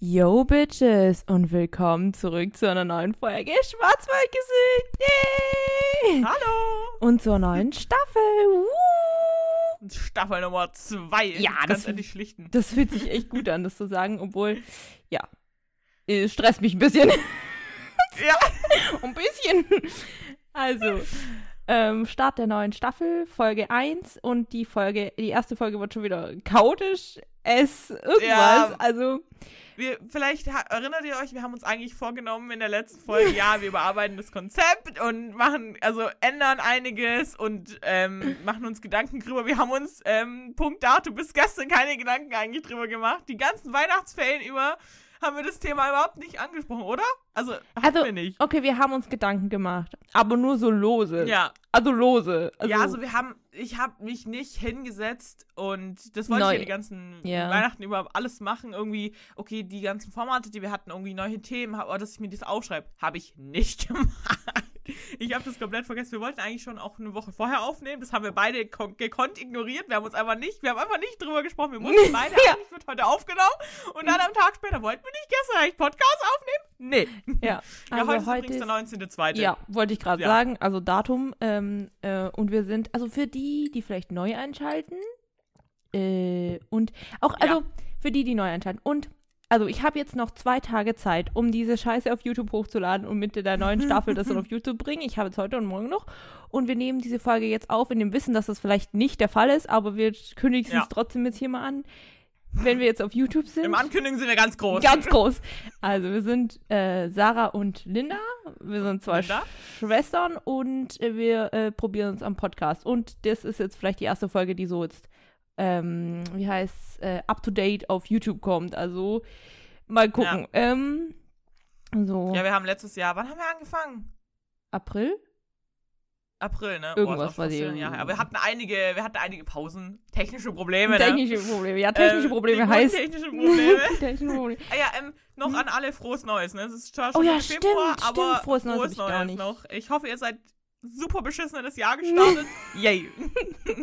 Yo, Bitches, und willkommen zurück zu einer neuen Folge Schwarzwaldgesicht. Yay! Hallo! Und zur neuen Staffel. Woo! Staffel Nummer 2. Ja, das, endlich schlichten. das fühlt sich echt gut an, das zu sagen, obwohl, ja, es stresst mich ein bisschen. Ja. ein bisschen. Also, ähm, Start der neuen Staffel, Folge 1 und die Folge, die erste Folge wird schon wieder chaotisch. Es irgendwas. Ja. Also, Wir, vielleicht erinnert ihr euch, wir haben uns eigentlich vorgenommen in der letzten Folge, ja, wir überarbeiten das Konzept und machen, also ändern einiges und ähm, machen uns Gedanken drüber. Wir haben uns, ähm, Punkt Dato, bis gestern keine Gedanken eigentlich drüber gemacht. Die ganzen Weihnachtsferien über haben wir das Thema überhaupt nicht angesprochen, oder? Also, Also, wir nicht. okay, wir haben uns Gedanken gemacht, aber nur so lose. Ja, Also lose. Also, ja, also wir haben, ich habe mich nicht hingesetzt und das wollte Neu. ich ja die ganzen Ja. Weihnachten über alles machen. Irgendwie, okay, die ganzen Formate, die wir hatten, irgendwie neue Themen, aber dass ich mir das aufschreibe, habe ich nicht gemacht. Ich habe das komplett vergessen. Wir wollten eigentlich schon auch eine Woche vorher aufnehmen. Das haben wir beide kon gekonnt ignoriert. Wir haben uns einfach nicht, wir haben einfach nicht drüber gesprochen. Wir mussten beide, Ja. eigentlich wird heute aufgenommen. Und dann am Tag später wollten wir nicht gestern eigentlich Podcast aufnehmen? Nee. ja. Ja, Also heute, heute ist übrigens der 19.2. Ja, wollte ich gerade Ja. sagen. Also Datum. Ähm, äh, und wir sind, also für die, die vielleicht neu einschalten. Äh, und auch, Ja. also für die, die neu einschalten. Und, also ich habe jetzt noch zwei Tage Zeit, um diese Scheiße auf YouTube hochzuladen und mit der neuen Staffel das dann auf YouTube bringen. Ich habe jetzt heute und morgen noch. Und wir nehmen diese Folge jetzt auf in dem Wissen, dass das vielleicht nicht der Fall ist, aber wir kündigen Ja. es trotzdem jetzt hier mal an. Wenn wir jetzt auf YouTube sind. Im Ankündigen sind wir ganz groß. Ganz groß. Also wir sind äh, Sarah und Linda. Wir sind zwei Linda? Sch Schwestern und äh, wir äh, probieren uns am Podcast. Und das ist jetzt vielleicht die erste Folge, die so jetzt, ähm, wie heißt äh, up to date auf YouTube kommt. Also mal gucken. Ähm, so Ja, wir haben letztes Jahr, wann haben wir angefangen? April? April, ne? Irgendwas war die- her. Aber wir hatten einige, wir hatten einige Pausen, technische Probleme, ne? Technische Probleme. Ja, technische Ähm, Probleme heißt. Technische Probleme. technische Probleme. ah, ja, ähm, noch an alle frohes Neues, ne? Es ist Oh schon ja, Mitte Februar, stimmt, aber stimmt. Frohes Neues gar nicht. noch. Ich hoffe, ihr seid super beschissen in das Jahr gestartet. Yay.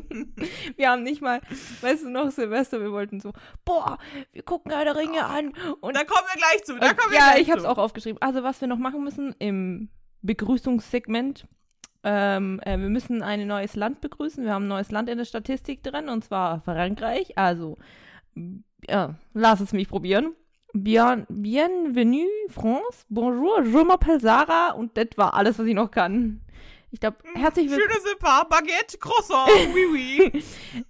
Wir haben nicht mal, weißt du noch, Silvester, wir wollten so, boah, wir gucken Herr der Ringe an. Und Da kommen wir gleich zu. Da kommen wir ja, gleich ich habe es auch aufgeschrieben. Also, was wir noch machen müssen im Begrüßungssegment. Ähm, äh, wir müssen ein neues Land begrüßen. Wir haben ein neues Land in der Statistik drin, und zwar Frankreich. Also, ja, lass es mich probieren. Bien, bienvenue, France. Bonjour, je m'appelle Sarah. Und das war alles, was ich noch kann. Ich glaube, herzlich willkommen. Schöne Sippa, Baguette, Croissant, oui, oui.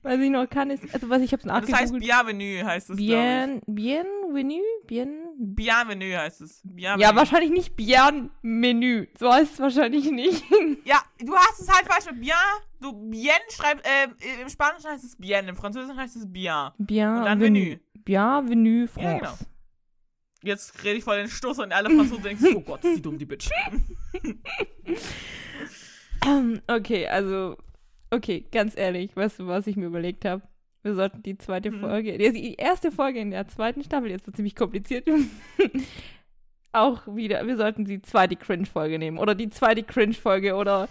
Was ich noch kann, ist, also was ich habe es Das heißt. Bienvenue, heißt es, Bien, bienvenue, bien. Bienvenue heißt es. Bienvenue. Ja, wahrscheinlich nicht Bien-Menü. So heißt es wahrscheinlich nicht. Ja, du hast es halt falsch mit bien. Du bien schreibst, äh, im Spanischen heißt es bien, im Französischen heißt es bien. Bien, Und dann Menü. Bienvenue, France. Ja, genau. Jetzt rede ich voll den Stoß und alle Franzosen denken, oh Gott, die dumm, die Bitch. Okay, also, okay, ganz ehrlich, weißt du, was ich mir überlegt habe? Wir sollten die zweite Mhm. Folge, die, die erste Folge in der zweiten Staffel, jetzt wird ziemlich kompliziert, auch wieder, wir sollten die zweite Cringe-Folge nehmen. Oder die zweite Cringe-Folge oder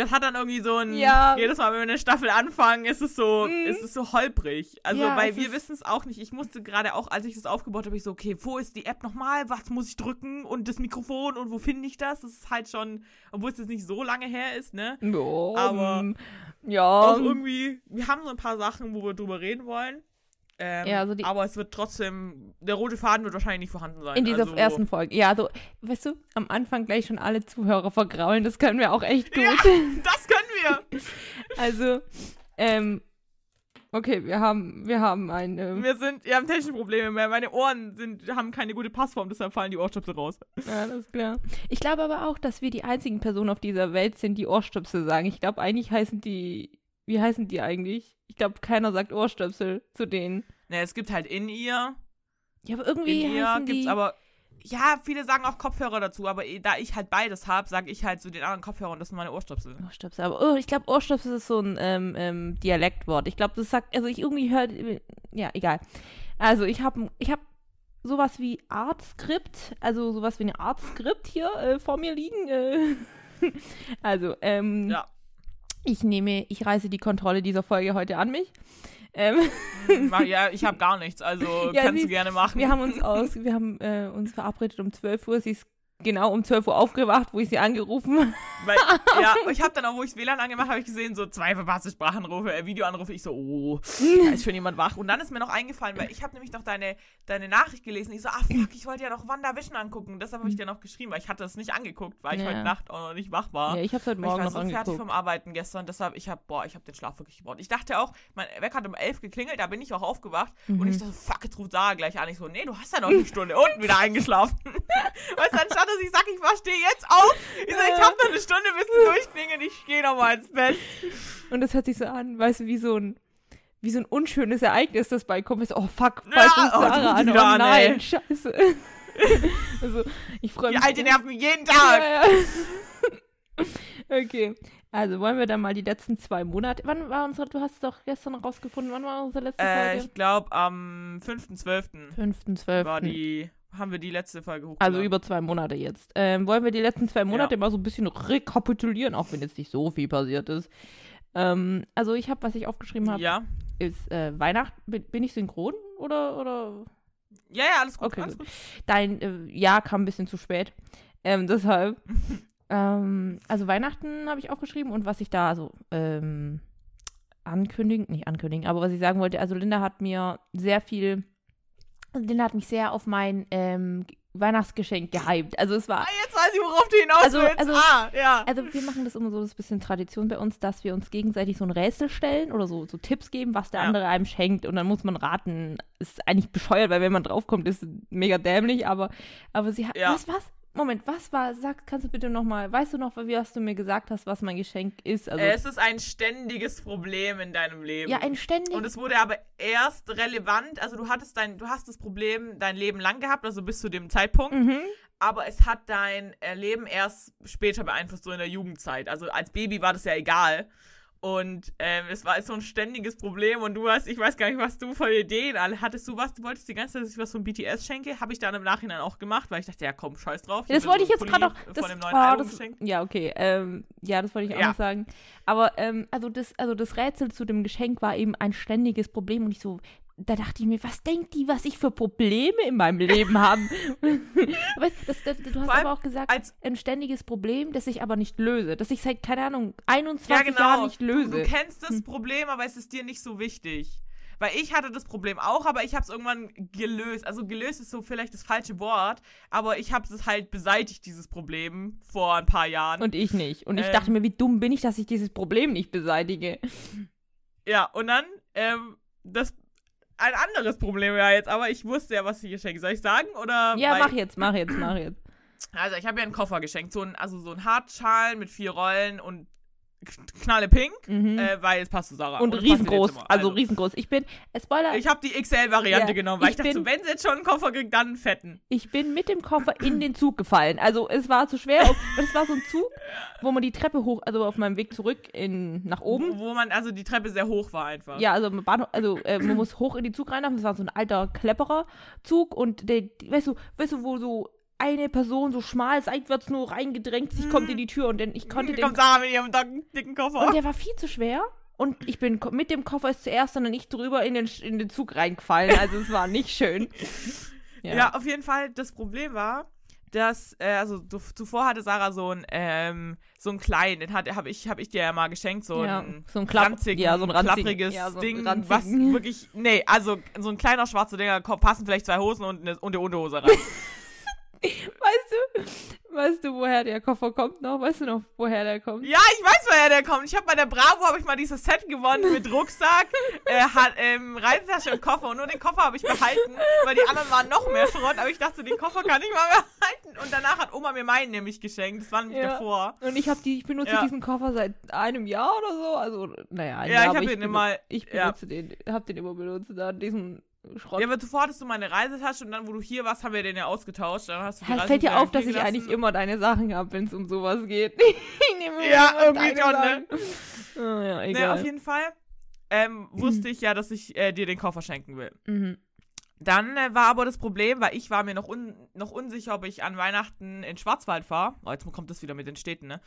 Das hat dann irgendwie so ein, Ja. jedes Mal, wenn wir eine Staffel anfangen, ist es so, Mhm. ist es so holprig. Also, Ja, weil wir wissen es auch nicht. Ich musste gerade auch, als ich das aufgebaut habe, ich so, okay, wo ist die App nochmal? Was muss ich drücken? Und das Mikrofon und wo finde ich das? Das ist halt schon, obwohl es jetzt nicht so lange her ist, ne? ja, Aber- ähm, ja, Auch irgendwie, wir haben so ein paar Sachen, wo wir drüber reden wollen. Ähm, Ja, also die- aber es wird trotzdem, der rote Faden wird wahrscheinlich nicht vorhanden sein. in dieser also, ersten Folge. Ja, also, weißt du, am Anfang gleich schon alle Zuhörer vergraulen, das können wir auch echt gut. Ja, das können wir. Also, ähm, okay, wir haben, wir haben ein, ähm, Wir sind, wir haben technische Probleme mehr. Meine Ohren sind, haben keine gute Passform, deshalb fallen die Ohrstöpsel raus. ja, das ist klar. Ich glaube aber auch, dass wir die einzigen Personen auf dieser Welt sind, die Ohrstöpsel sagen. Ich glaube, eigentlich heißen die, wie heißen die eigentlich? Ich glaube, keiner sagt Ohrstöpsel zu denen. Ne, es gibt halt in ihr. Ja, aber irgendwie In ihr gibt's die, aber. Ja, viele sagen auch Kopfhörer dazu, aber eh, da ich halt beides habe, sage ich halt zu den anderen Kopfhörern, das sind meine Ohrstöpsel. Ohrstöpsel, aber oh, ich glaube, Ohrstöpsel ist so ein ähm, ähm, Dialektwort. Ich glaube, das sagt, also ich irgendwie höre, ja, egal. Also ich habe ich hab sowas wie Artskript, also sowas wie eine Artskript hier äh, vor mir liegen. Äh. Also, ähm, Ja. Ich nehme, ich reiße die Kontrolle dieser Folge heute an mich. Ähm, Mach- Ja, ich habe gar nichts, also Ja, kannst sie- du gerne machen. wir haben uns aus, wir haben äh, uns verabredet um 12 Uhr. Sie ist genau um 12 Uhr aufgewacht, wo ich sie angerufen Weil, ja, ich habe dann auch, wo ich WLAN angemacht habe, ich gesehen, so zwei verpasste Sprachanrufe, äh, Videoanrufe. Ich so, oh, da ist schon jemand wach. Und dann ist mir noch eingefallen, weil ich habe nämlich noch deine, deine Nachricht gelesen. Ich so, ah fuck, ich wollte ja noch WandaVision angucken. Deshalb habe ich dir noch geschrieben, weil ich hatte das nicht angeguckt, weil ich Ja. heute Nacht auch noch nicht wach war. Ja, ich habe heute Weil ich Morgen war noch so fertig angeguckt. vom Arbeiten gestern, deshalb, ich habe, boah, ich habe den Schlaf wirklich gebraucht. Ich dachte auch, mein Wecker hat um 11 geklingelt, da bin ich auch aufgewacht und ich dachte, fuck, jetzt ruft Sarah gleich an. Ich so, nee, du hast ja noch eine Stunde und wieder eingeschlafen. weißt du, anstatt dass ich sag, ich verstehe jetzt auf, ich so, ich habe noch eine Stunde bis du durchklingelt, ich gehe noch mal ins Bett. Und das hört sich so an, weißt du, wie so ein, wie so ein unschönes Ereignis, das beikommt. Ist, oh fuck, Ja, bald ruft oh, Sarah die ruft an. Oh an, nein, ey. scheiße. also, ich freue Die mich. alte nervt mich jeden Tag. Ja, ja. okay. Also wollen wir dann mal die letzten zwei Monate. Wann war unsere, du hast es doch gestern rausgefunden, wann war unsere letzte Äh, Folge? ich glaube, am 5.12. 5.12. war die, haben wir die letzte Folge hochgeladen. Also über zwei Monate jetzt. Ähm, wollen wir die letzten zwei Monate Ja. mal so ein bisschen rekapitulieren, auch wenn jetzt nicht so viel passiert ist. Ähm, also ich habe, was ich aufgeschrieben habe, Ja. ist äh, Weihnachten. Bin, bin ich synchron oder oder Ja, ja, alles gut. Okay, alles gut. gut. dein äh, Jahr kam ein bisschen zu spät. Ähm, deshalb. ähm, also Weihnachten habe ich aufgeschrieben und was ich da so ähm, ankündigen, nicht ankündigen, aber was ich sagen wollte, also Linda hat mir sehr viel, Linda hat mich sehr auf mein ähm, Weihnachtsgeschenk gehypt. Also es war Ah, jetzt weiß ich, worauf du hinaus Also- willst. also- ah, ja. Also wir machen das immer so, das ist ein bisschen Tradition bei uns, dass wir uns gegenseitig so ein Rätsel stellen oder so, so Tipps geben, was der Ja. andere einem schenkt und dann muss man raten. Ist eigentlich bescheuert, weil wenn man draufkommt, ist es mega dämlich, aber, aber sie hat, Ja. was, was? Moment, was war, sag, kannst du bitte nochmal, weißt du noch, wie hast du mir gesagt hast, was mein Geschenk ist? Also, es ist ein ständiges Problem in deinem Leben. ja, ein ständig, Und es wurde aber erst relevant, also du hattest dein, du hast das Problem dein Leben lang gehabt, also bis zu dem Zeitpunkt, mhm. aber es hat dein Leben erst später beeinflusst, so in der Jugendzeit. Also als Baby war das ja egal. Und ähm, es war so ein ständiges Problem und du hast, ich weiß gar nicht, was du für Ideen alle hattest. Du was, du wolltest die ganze Zeit, dass ich was von BTS schenke. Habe ich dann im Nachhinein auch gemacht, weil ich dachte, ja komm, scheiß drauf. Ja, das wollte ich jetzt gerade auch. Das, Von dem neuen oh, Album das, geschenkt. ja, okay. Ähm, ja, das wollte ich auch Ja. noch sagen. Aber ähm, also das, also das Rätsel zu dem Geschenk war eben ein ständiges Problem und ich so, da dachte ich mir, was denkt die, was ich für Probleme in meinem Leben habe? das, das, du hast aber auch gesagt, ein ständiges Problem, das ich aber nicht löse. Das ich seit, keine Ahnung, 21 Ja, genau. Jahren nicht Du, löse. du kennst das Hm. Problem, aber es ist dir nicht so wichtig. Weil ich hatte das Problem auch, aber ich habe es irgendwann gelöst. Also gelöst ist so vielleicht das falsche Wort, aber ich habe es halt beseitigt, dieses Problem, vor ein paar Jahren. und ich nicht. Und ich Ähm. dachte mir, wie dumm bin ich, dass ich dieses Problem nicht beseitige. ja, und dann, ähm, das ein anderes Problem ja jetzt, aber ich wusste ja, was ich geschenkt. Soll ich sagen? Oder Ja, mach jetzt, mach jetzt, mach jetzt. Also ich habe ihr einen Koffer geschenkt, so ein, also so ein Hartschalen mit vier Rollen und knalle pink, Mhm. äh, weil es passt zu Sarah. und ihr riesengroß, Zimmer. also riesengroß. Ich bin, äh, Spoiler, Ich habe die XL-Variante Ja, genommen, weil ich ich, dachte, bin- so, wenn sie jetzt schon einen Koffer kriegt, dann einen fetten. Ich bin mit dem Koffer in den Zug gefallen. Also es war zu schwer. Und es war so ein Zug, wo man die Treppe hoch, also auf meinem Weg zurück in, nach oben. Wo, man, also die Treppe sehr hoch war einfach. Ja, also, Bahnhof, also äh, man muss hoch in den Zug reinlaufen. Das war so ein alter Klepperer Zug und der, weißt du, weißt du, wo so eine Person so schmal seitwärts nur reingedrängt sich kommt in die Tür und dann ich konnte den kommt Sarah mit ihrem dicken, Koffer. und der war viel zu schwer und ich bin mit dem Koffer ist zuerst dann nicht drüber in den, in den Zug reingefallen. Also es war nicht schön. ja. auf jeden Fall, das Problem war, dass, äh, also zuvor hatte Sarah so ein, ähm, so einen kleinen, den habe ich, hab ich dir ja mal geschenkt, so Ja, ein so ein Klapp- ranzigen, ja, so ein ranzigen- klappriges ja, so ein Ding, ranzigen. was wirklich, nee, also so ein kleiner schwarzer Dinger, passen vielleicht zwei Hosen und eine, und eine Unterhose rein. Weißt du, weißt du, woher der Koffer kommt noch? Weißt du noch, woher der kommt? Ja, ich weiß, woher der kommt. Ich habe bei der Bravo habe ich mal dieses Set gewonnen mit Rucksack, äh, hat, ähm, Reisetasche und Koffer. Und nur den Koffer habe ich behalten, weil die anderen waren noch mehr Schrott. Aber ich dachte, den Koffer kann ich mal behalten. Und danach hat Oma mir meinen nämlich geschenkt. Das war nämlich Ja. davor. Und ich habe die, ich benutze Ja. diesen Koffer seit einem Jahr oder so. Also, naja, ein Ja, Jahr, ich habe den immer. Ich ja. benutze den, hab den immer benutzt, da diesen Schrott. Ja, aber zuvor hattest du meine Reisetasche und dann, wo du hier warst, haben wir den ja ausgetauscht. Dann hast du die es fällt dir auf, dass ich eigentlich immer deine Sachen habe, wenn es um sowas geht. ich nehme Ja, irgendwie schon, ne? Ah, ja, Ne, egal. auf jeden Fall ähm, wusste ich ja, dass ich äh, dir den Koffer schenken will. mhm. Dann äh, war aber das Problem, weil ich war mir noch, un noch unsicher, ob ich an Weihnachten in Schwarzwald fahre. Oh, jetzt kommt das wieder mit den Städten, ne?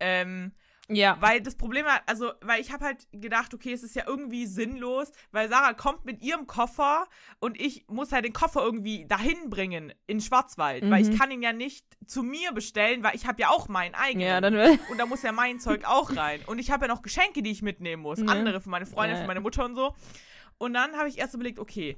Ähm, Ja. Weil das Problem war, also, weil ich habe halt gedacht, okay, es ist ja irgendwie sinnlos, weil Sarah kommt mit ihrem Koffer und ich muss halt den Koffer irgendwie dahin bringen in Schwarzwald, weil ich Mhm. kann ihn ja nicht zu mir bestellen, weil ich habe ja auch meinen eigenen. Ja, dann will. und da muss ja mein Zeug auch rein. Und ich habe ja noch Geschenke, die ich mitnehmen muss. Ja. Andere für meine Freundin, Ja. für meine Mutter und so. Und dann habe ich erst überlegt, okay,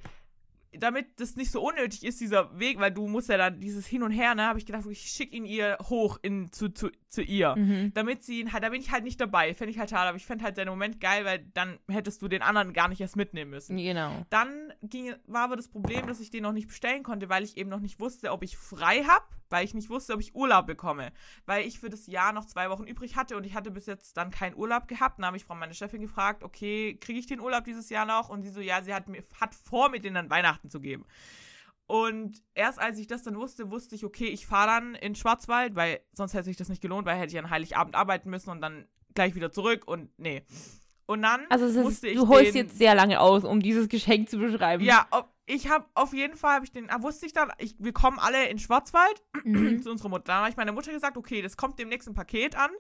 damit das nicht so unnötig ist, dieser Weg, weil du musst ja dann dieses Hin und Her, ne, habe ich gedacht, ich schicke ihn ihr hoch in, zu, zu, zu ihr. Mhm. Damit sie ihn halt, da bin ich halt nicht dabei. Fände ich halt schade, aber ich fände halt den Moment geil, weil dann hättest du den anderen gar nicht erst mitnehmen müssen. Genau. Dann ging, war aber das Problem, dass ich den noch nicht bestellen konnte, weil ich eben noch nicht wusste, ob ich frei habe, weil ich nicht wusste, ob ich Urlaub bekomme. Weil ich für das Jahr noch zwei Wochen übrig hatte und ich hatte bis jetzt dann keinen Urlaub gehabt. Dann habe ich von meiner Chefin gefragt, okay, kriege ich den Urlaub dieses Jahr noch? Und sie so, ja, sie hat, mir, hat vor, mir den an Weihnachten zu geben. Und erst als ich das dann wusste, wusste ich, okay, ich fahre dann in Schwarzwald, weil sonst hätte sich das nicht gelohnt, weil hätte ich an Heiligabend arbeiten müssen und dann gleich wieder zurück und nee. Und dann Also ist, musste ich du holst jetzt sehr lange aus, um dieses Geschenk zu beschreiben. ja, ob, ich habe auf jeden Fall, habe ich den, ah, wusste ich dann, ich, wir kommen alle in Schwarzwald Mhm. zu unserer Mutter. Dann habe ich meiner Mutter gesagt, okay, das kommt demnächst ein Paket an.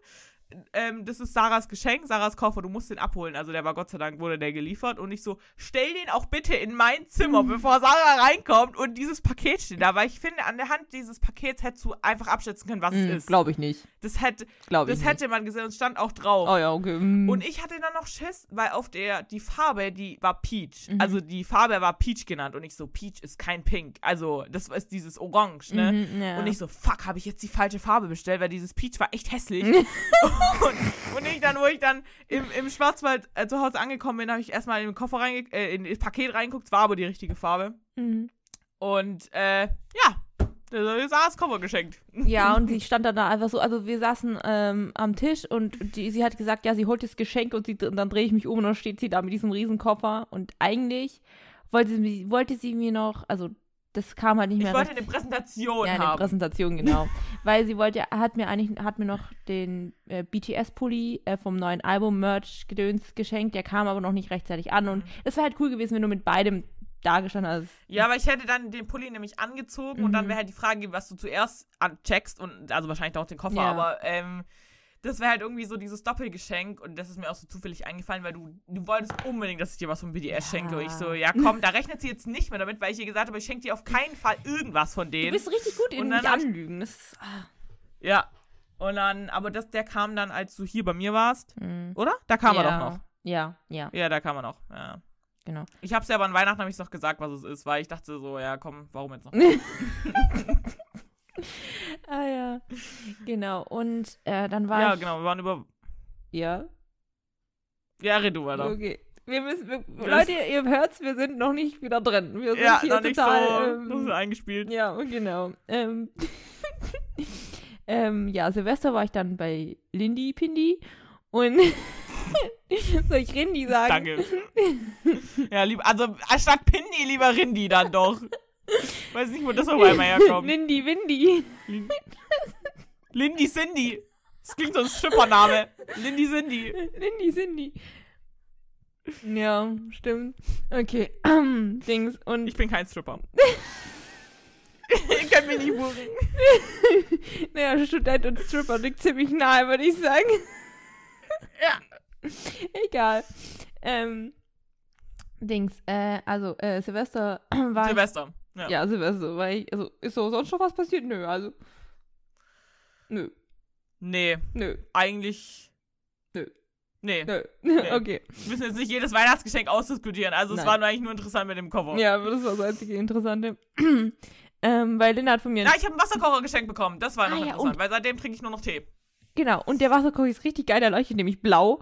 Ähm, das ist Sarahs Geschenk, Sarahs Koffer, du musst den abholen. Also der war Gott sei Dank, wurde der geliefert. Und ich so, stell den auch bitte in mein Zimmer, bevor Sarah reinkommt und dieses Paket steht da. Weil ich finde, an der Hand dieses Pakets hättest du einfach abschätzen können, was es ist. Glaube Mhm, ich nicht. Das hätte, Glaube ich das hätte man gesehen und stand auch drauf. nicht. Oh ja, okay. Mhm. Und ich hatte dann noch Schiss, weil auf der, die Farbe, die war Peach. Mhm. Also die Farbe war Peach genannt. Und ich so, Peach ist kein Pink. Also das ist dieses Orange, ne? Mhm, ja. Und ich so, fuck, habe ich jetzt die falsche Farbe bestellt, weil dieses Peach war echt hässlich. und, und ich dann, wo ich dann im, im Schwarzwald äh, zu Hause angekommen bin, habe ich erstmal in den Koffer reinge äh, in das Paket reingeguckt, es war aber die richtige Farbe. Mhm. Und äh, ja, das ist das Koffer geschenkt. Ja, und sie stand dann da einfach so, also wir saßen ähm, am Tisch und die, sie hat gesagt, ja, sie holt das Geschenk und, sie, und dann drehe ich mich um und dann steht sie da mit diesem Riesenkoffer und eigentlich wollte sie, wollte sie mir noch, also das kam halt nicht Ich mehr wollte recht- eine Präsentation ja, eine haben. Präsentation, genau. Weil sie wollte, hat mir eigentlich, hat mir noch den äh, BTS-Pulli äh, vom neuen Album Merch Gedöns geschenkt, der kam aber noch nicht rechtzeitig an und es wäre halt cool gewesen, wenn du mit beidem dagestanden hast. Ja, aber ich hätte dann den Pulli nämlich angezogen und dann Mhm. wäre halt die Frage, was du zuerst ancheckst und also wahrscheinlich auch den Koffer, Ja. aber ähm, das wäre halt irgendwie so dieses Doppelgeschenk und das ist mir auch so zufällig eingefallen, weil du, du wolltest unbedingt, dass ich dir was vom BDS Ja. schenke und ich so, ja komm, da rechnet sie jetzt nicht mehr damit, weil ich ihr gesagt habe, ich schenke dir auf keinen Fall irgendwas von Du denen. bist richtig gut in mich ich- anlügen. Das ist, ah. Ja. Und dann, aber das, der kam dann, als du hier bei mir warst, Mhm. oder? Da kam ja. er doch noch. Ja, ja, Ja, da kam er noch. Ja. genau. Ich hab's ja aber an Weihnachten habe ich noch gesagt, was es ist, weil ich dachte so, ja komm, warum jetzt noch? ah ja, genau. Und äh, dann war ja, ich... genau, wir waren über. Ja, Ja, red du weiter. okay. Wir müssen, wir, Leute, ihr hört's, wir sind noch nicht wieder drin. Wir sind Ja, hier noch nicht total... noch so ähm, eingespielt. ja, genau. Ähm, ähm, ja, Silvester war ich dann bei Lindy Pindi und soll ich Rindy sagen? Danke. ja, lieb, also anstatt Pindi lieber Rindi dann doch. Weiß nicht, wo das auf einmal herkommt. Lindy Windy. Lindy Cindy. Das klingt so ein Schippername. Lindy Cindy. Lindy Cindy. Ja, stimmt. Okay, Dings. Und Ich bin kein Stripper. Ihr könnt mich nicht buchen. naja, Student und Stripper liegt ziemlich nahe, würde ich sagen. Ja. Egal. Ähm, Dings, äh, also, äh, Silvester war Silvester. Ja. ja, Silvester war ich, also, ist so sonst schon was passiert? Nö, also, nö, Nee, nö, eigentlich. Nö. Nee. nö, okay. Wir müssen jetzt nicht jedes Weihnachtsgeschenk ausdiskutieren. Also, es Nein. war nur eigentlich nur interessant mit dem Koffer. Ja, das war das einzige Interessante. ähm, weil Linda hat von mir, Ja, ich habe einen Wasserkocher geschenkt bekommen. Das war noch Ah, ja, interessant, und- weil seitdem trinke ich nur noch Tee. Genau, und der Wasserkocher ist richtig geil, der leuchtet nämlich blau.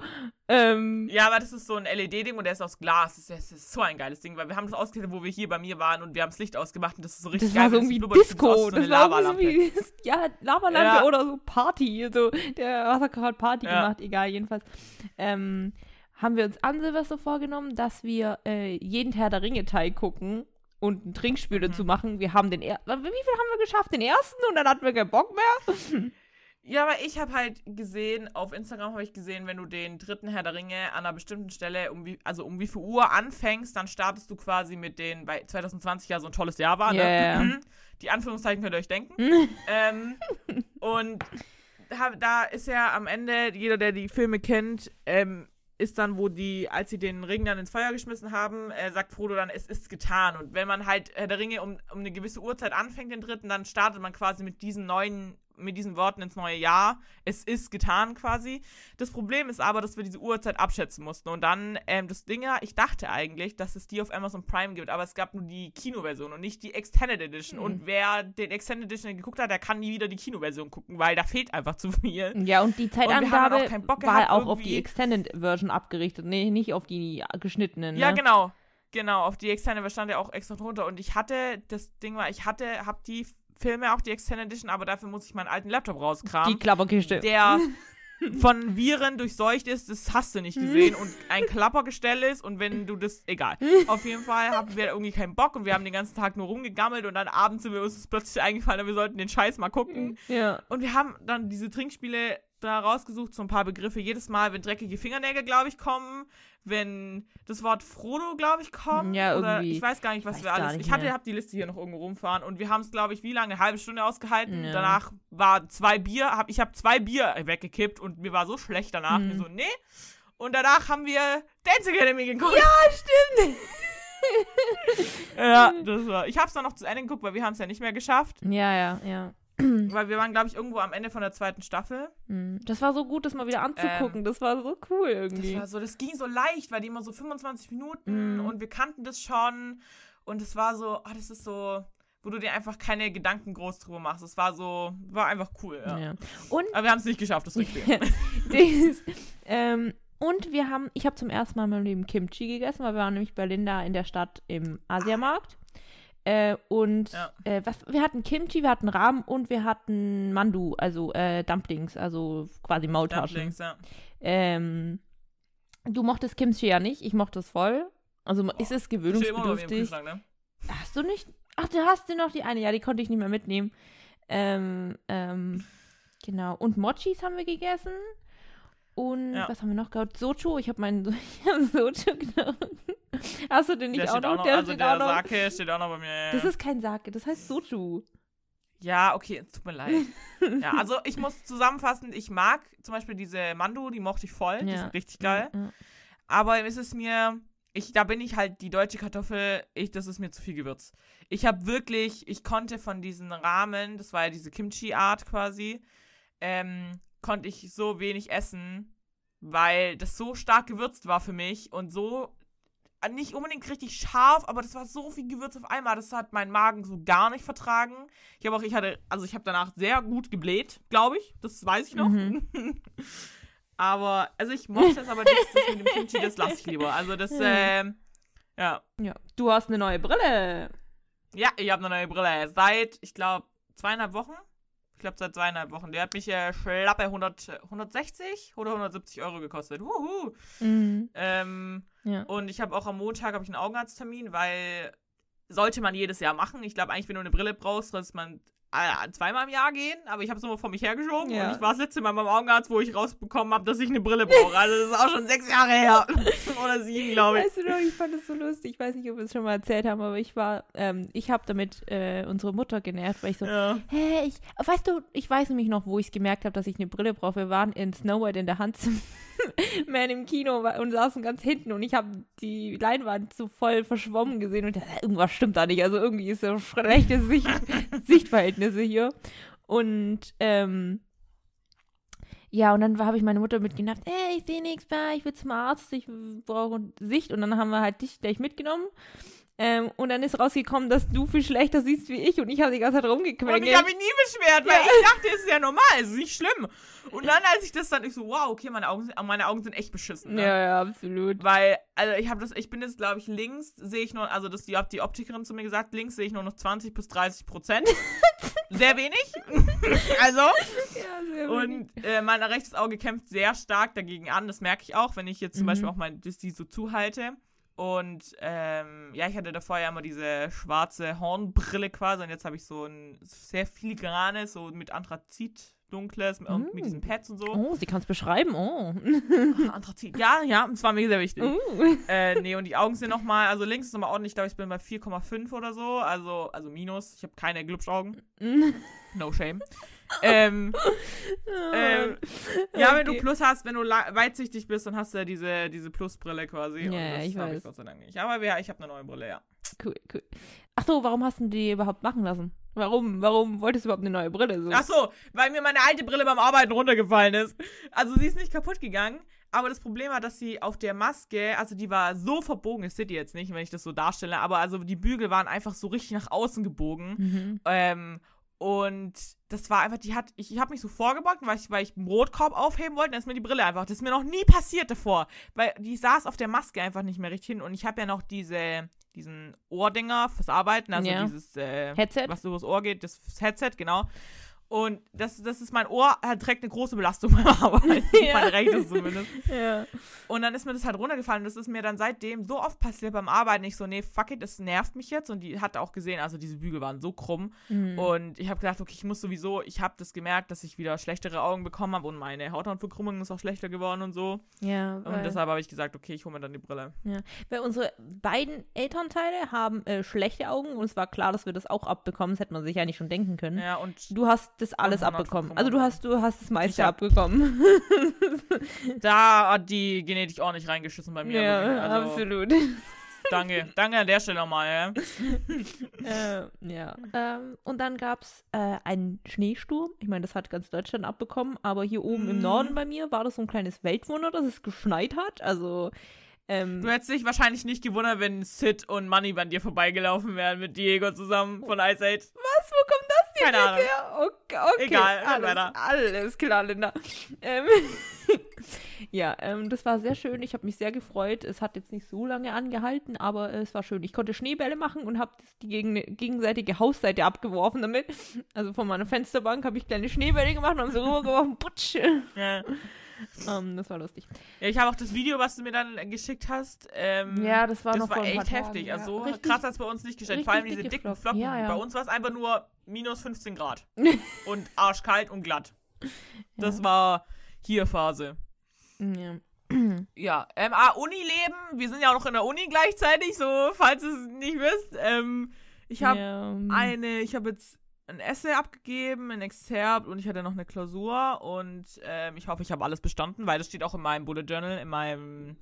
Ähm, Ja, aber das ist so ein LED-Ding und der ist aus Glas. Das ist, das ist so ein geiles Ding, weil wir haben das ausgestellt, wo wir hier bei mir waren und wir haben das Licht ausgemacht und das ist so richtig das geil. war so irgendwie blubbert, das Disco. so das war so wie, ja, Lavalampe Ja. oder so Party. So, der Wasserkocher hat Party Ja. gemacht, egal, jedenfalls. Ähm, haben wir uns an Silvester vorgenommen, dass wir äh, jeden Herr der Ringe-Teil gucken und ein Trinkspiel Mhm. dazu machen. Wir haben den er Wie viel haben wir geschafft? Den ersten und dann hatten wir keinen Bock mehr? Ja, aber ich habe halt gesehen, auf Instagram habe ich gesehen, wenn du den dritten Herr der Ringe an einer bestimmten Stelle, um wie, also um wie viel Uhr anfängst, dann startest du quasi mit den, weil 2020 ja so ein tolles Jahr war, ja. ne? Die Anführungszeichen könnt ihr euch denken. ähm, und da ist ja am Ende, jeder, der die Filme kennt, ähm, ist dann, wo die, als sie den Ring dann ins Feuer geschmissen haben, äh, sagt Frodo dann, es ist getan. Und wenn man halt äh, der Ringe um, um eine gewisse Uhrzeit anfängt, den dritten, dann startet man quasi mit diesen neuen mit diesen Worten ins neue Jahr. Es ist getan quasi. Das Problem ist aber, dass wir diese Uhrzeit abschätzen mussten. Und dann, ähm, das Ding ja, ich dachte eigentlich, dass es die auf Amazon Prime gibt, aber es gab nur die Kinoversion und nicht die Extended Edition. Hm. Und wer den Extended Edition geguckt hat, der kann nie wieder die Kinoversion gucken, weil da fehlt einfach zu viel. Ja, und die Zeitangabe auch keinen Bock war gehabt, auch auf die irgendwie- Extended Version abgerichtet, nee, nicht auf die geschnittenen. Ja, ne? genau. Genau, auf die Extended stand ja auch extra drunter. Und ich hatte, das Ding war, ich hatte, hab die Filme auch die Extended Edition, aber dafür muss ich meinen alten Laptop rauskramen. Die Klapperkiste. der von Viren durchseucht ist, das hast du nicht gesehen und ein Klappergestell ist und wenn du das, egal. Auf jeden Fall hatten wir irgendwie keinen Bock und wir haben den ganzen Tag nur rumgegammelt und dann abends sind wir uns plötzlich eingefallen, wir sollten den Scheiß mal gucken. Ja. Und wir haben dann diese Trinkspiele da rausgesucht, so ein paar Begriffe. Jedes Mal, wenn dreckige Fingernägel, glaube ich, kommen, wenn das Wort Frodo, glaube ich, kommt. Ja, oder irgendwie. ich weiß gar nicht, was Weiß wir alles. Ich hatte, mehr. hab die Liste hier noch irgendwo rumfahren und wir haben es, glaube ich, wie lange? Eine halbe Stunde ausgehalten. Ja. Danach war zwei Bier, hab, ich habe zwei Bier weggekippt und mir war so schlecht danach. Mhm. Mir so, nee. Und danach haben wir Dance Academy geguckt. Ja, stimmt. Ja, das war. Ich habe es dann noch zu Ende geguckt, weil wir haben es ja nicht mehr geschafft. Ja, ja, ja. Weil wir waren, glaube ich, irgendwo am Ende von der zweiten Staffel. Hm. Das war so gut, das mal wieder anzugucken. das war so cool irgendwie. Ähm, Das war so, das ging so leicht, weil die immer so 25 Minuten Mhm. und wir kannten das schon. Und es war so, ah, das ist so, wo du dir einfach keine Gedanken groß drüber machst. Es war so, war einfach cool, ja. ja. Und Aber wir haben es nicht geschafft, das Rückspiel. Ähm, und wir haben, ich habe zum ersten Mal in meinem Leben Kimchi gegessen, weil wir waren nämlich bei Linda in der Stadt im Asiamarkt. Äh, und Ja. äh, was, wir hatten Kimchi, wir hatten Rahmen und wir hatten Mandu, also äh, Dumplings, also quasi Maultaschen. Dumplings, ja. Ähm, du mochtest Kimchi ja nicht, ich mochte es voll. Also ist es gewöhnungsbedürftig. Ne? Hast du nicht? Ach, du hast dir noch die eine. Ja, die konnte ich nicht mehr mitnehmen. Ähm, ähm, genau. Und Mochis haben wir gegessen. Und Ja. was haben wir noch gehabt? Socho. Ich habe meinen Socho genommen. Hast du den nicht Der auch noch? auch noch, Der also steht der auch noch. Sake steht auch noch bei mir. Das ist kein Sake, das heißt Sochu. ja, okay, es tut mir leid. ja, also ich muss zusammenfassen, ich mag zum Beispiel diese Mandu, die mochte ich voll, die Ja. sind richtig geil. Ja. Aber ist es mir, ich, da bin ich halt die deutsche Kartoffel, ich, das ist mir zu viel Gewürz. Ich habe wirklich, ich konnte von diesen Rahmen, das war ja diese Kimchi-Art quasi, ähm, konnte ich so wenig essen, weil das so stark gewürzt war für mich und so äh, nicht unbedingt richtig scharf, aber das war so viel Gewürz auf einmal, das hat mein Magen so gar nicht vertragen. Ich habe auch, ich hatte, also ich habe danach sehr gut gebläht, glaube ich, das weiß ich noch. Mhm. aber, also ich mochte es, aber das, das mit dem Kimchi, das lasse ich lieber. Also das, ähm, ja. Ja. Du hast eine neue Brille. Ja, ich habe eine neue Brille. Seit, ich glaube, zweieinhalb Wochen. Ich glaube, seit zweieinhalb Wochen. Der hat mich äh, schlappe 100, 160 oder 170 Euro gekostet. Huhu. Mhm. Ähm, Ja. und ich habe auch am Montag ich einen Augenarzttermin, weil sollte man jedes Jahr machen. Ich glaube eigentlich, wenn du eine Brille brauchst, sollte man zweimal im Jahr gehen. Aber ich habe es immer vor mich hergeschoben. Ja. Und ich war das letzte Mal beim Augenarzt, wo ich rausbekommen habe, dass ich eine Brille brauche. Also das ist auch schon sechs Jahre her. oder sieben, glaube ich. Weißt du noch, ich fand es so lustig. Ich weiß nicht, ob wir es schon mal erzählt haben, aber ich war, ähm, ich habe damit äh, unsere Mutter genervt, weil ich so, Ja. hä, ich, weißt du, ich weiß nämlich noch, wo ich es gemerkt habe, dass ich eine Brille brauche. Wir waren in Snow White in der Hand Man im Kino und saßen ganz hinten und ich habe die Leinwand so voll verschwommen gesehen und dachte, irgendwas stimmt da nicht. Also irgendwie ist so schlechte Sicht, Sichtverhältnisse hier. Und ähm, ja, und dann habe ich meine Mutter mitgenommen, ey, ich sehe nichts mehr, ich will zum Arzt, ich brauche Sicht. Und dann haben wir halt dich gleich mitgenommen. Ähm, und dann ist rausgekommen, dass du viel schlechter siehst wie ich und ich habe die ganze Zeit Und rumgequengelt. ich habe mich nie beschwert, weil Ja. ich dachte, es ist ja normal, es ist nicht schlimm. Und dann, als ich das dann, ich so, wow, okay, meine Augen sind, meine Augen sind echt beschissen. Ne? Ja, ja, absolut. Weil, also ich habe das, ich bin jetzt, glaube ich, links sehe ich nur, also das die, die Optikerin zu mir gesagt, links sehe ich nur noch 20 bis 30 Prozent. sehr wenig. also, Ja, sehr wenig. und äh, mein rechtes Auge kämpft sehr stark dagegen an. Das merke ich auch, wenn ich jetzt zum Mhm. Beispiel auch mein, die so zuhalte. Und ähm, ja, ich hatte davor ja immer diese schwarze Hornbrille quasi und jetzt habe ich so ein sehr filigranes, so mit Anthrazit dunkles und mit Mm. diesen Pads und so. Oh, sie kann es beschreiben. Oh. Ah, Anthrazit. Ja, ja, das war mir sehr wichtig. Uh. Äh, nee, und die Augen sind nochmal, also links ist nochmal ordentlich, ich glaube, ich bin bei 4,5 oder so, also, also minus. Ich habe keine Glubschaugen. No shame. Ähm, ähm, ja, wenn du Okay. Plus hast, wenn du weitsichtig bist, dann hast du ja diese, diese Plus-Brille quasi. Ja, das ich weiß. Ich Gott sei Dank nicht. Aber ja, ich habe eine neue Brille, ja. Cool, cool. Ach so, warum hast du die überhaupt machen lassen? Warum? Warum wolltest du überhaupt eine neue Brille? So? Ach so, weil mir meine alte Brille beim Arbeiten runtergefallen ist. Also sie ist nicht kaputt gegangen, aber das Problem war, dass sie auf der Maske, also die war so verbogen, das seht ihr jetzt nicht, wenn ich das so darstelle, aber also die Bügel waren einfach so richtig nach außen gebogen. Mhm. Ähm, und das war einfach, die hat, ich, ich habe mich so vorgebeugt, weil ich, weil ich einen Brotkorb aufheben wollte, dann ist mir die Brille einfach, das ist mir noch nie passiert davor, weil die saß auf der Maske einfach nicht mehr richtig hin und ich habe ja noch diese, diesen Ohrdinger fürs Arbeiten, also Ja. dieses, äh, Headset? was übers Ohr geht, das Headset, genau. Und das, das ist mein Ohr, hat trägt eine große Belastung beim Arbeiten. Ja. Mein rechtes zumindest. Ja. Und dann ist mir das halt runtergefallen. Und das ist mir dann seitdem so oft passiert beim Arbeiten. Ich so, nee, fuck it, das nervt mich jetzt. Und die hat auch gesehen, also diese Bügel waren so krumm. Mhm. Und ich habe gedacht, okay, ich muss sowieso, ich habe das gemerkt, dass ich wieder schlechtere Augen bekommen habe und meine Hauthautverkrümmung ist auch schlechter geworden und so. ja, Und weil, deshalb habe ich gesagt, okay, ich hole mir dann die Brille. weil unsere beiden Elternteile haben äh, schlechte Augen und es war klar, dass wir das auch abbekommen. Das hätte man sich eigentlich schon denken können. Ja, und Du hast das alles abbekommen. Also du hast, du hast das meiste hab- abbekommen. da hat die Genetik auch nicht reingeschissen bei mir. ja, also, absolut. Danke. Danke an der Stelle nochmal, ja. äh, ja. Ähm, und dann gab es äh, einen Schneesturm. Ich meine, das hat ganz Deutschland abbekommen, aber hier oben im Mhm. Norden bei mir war das so ein kleines Weltwunder, dass es geschneit hat. Also, ähm, Du hättest dich wahrscheinlich nicht gewundert, wenn Sid und Money an dir vorbeigelaufen wären mit Diego zusammen von Ice Age. was? Wo kommt Keine Ahnung. Okay, okay. Egal, alles, weiter. alles klar, Linda. Ähm, ja, ähm, das war sehr schön. Ich habe mich sehr gefreut. Es hat jetzt nicht so lange angehalten, aber es war schön. Ich konnte Schneebälle machen und habe die gegen, gegenseitige Hausseite abgeworfen damit. Also von meiner Fensterbank habe ich kleine Schneebälle gemacht und habe sie rübergeworfen. Putsch. Ja. Ähm, das war lustig. ja ich habe auch das Video, was du mir dann geschickt hast. Ähm, Ja, das war das noch war echt heftig. Tagen, Also ja. krass hat es bei uns nicht gestellt. Vor allem diese dicke dicken Flocken. Flocken. Ja, ja. Bei uns war es einfach nur minus 15 Grad. und arschkalt und glatt. Das war hier Phase. Ja. Ja, ähm, ah, Unileben. Wir sind ja auch noch in der Uni gleichzeitig, so, falls ihr es nicht wisst. Ähm, ich habe eine, ich habe jetzt ein Essay abgegeben, ein Exzerpt und ich hatte noch eine Klausur und ähm, ich hoffe, ich habe alles bestanden, weil das steht auch in meinem Bullet Journal, in meinem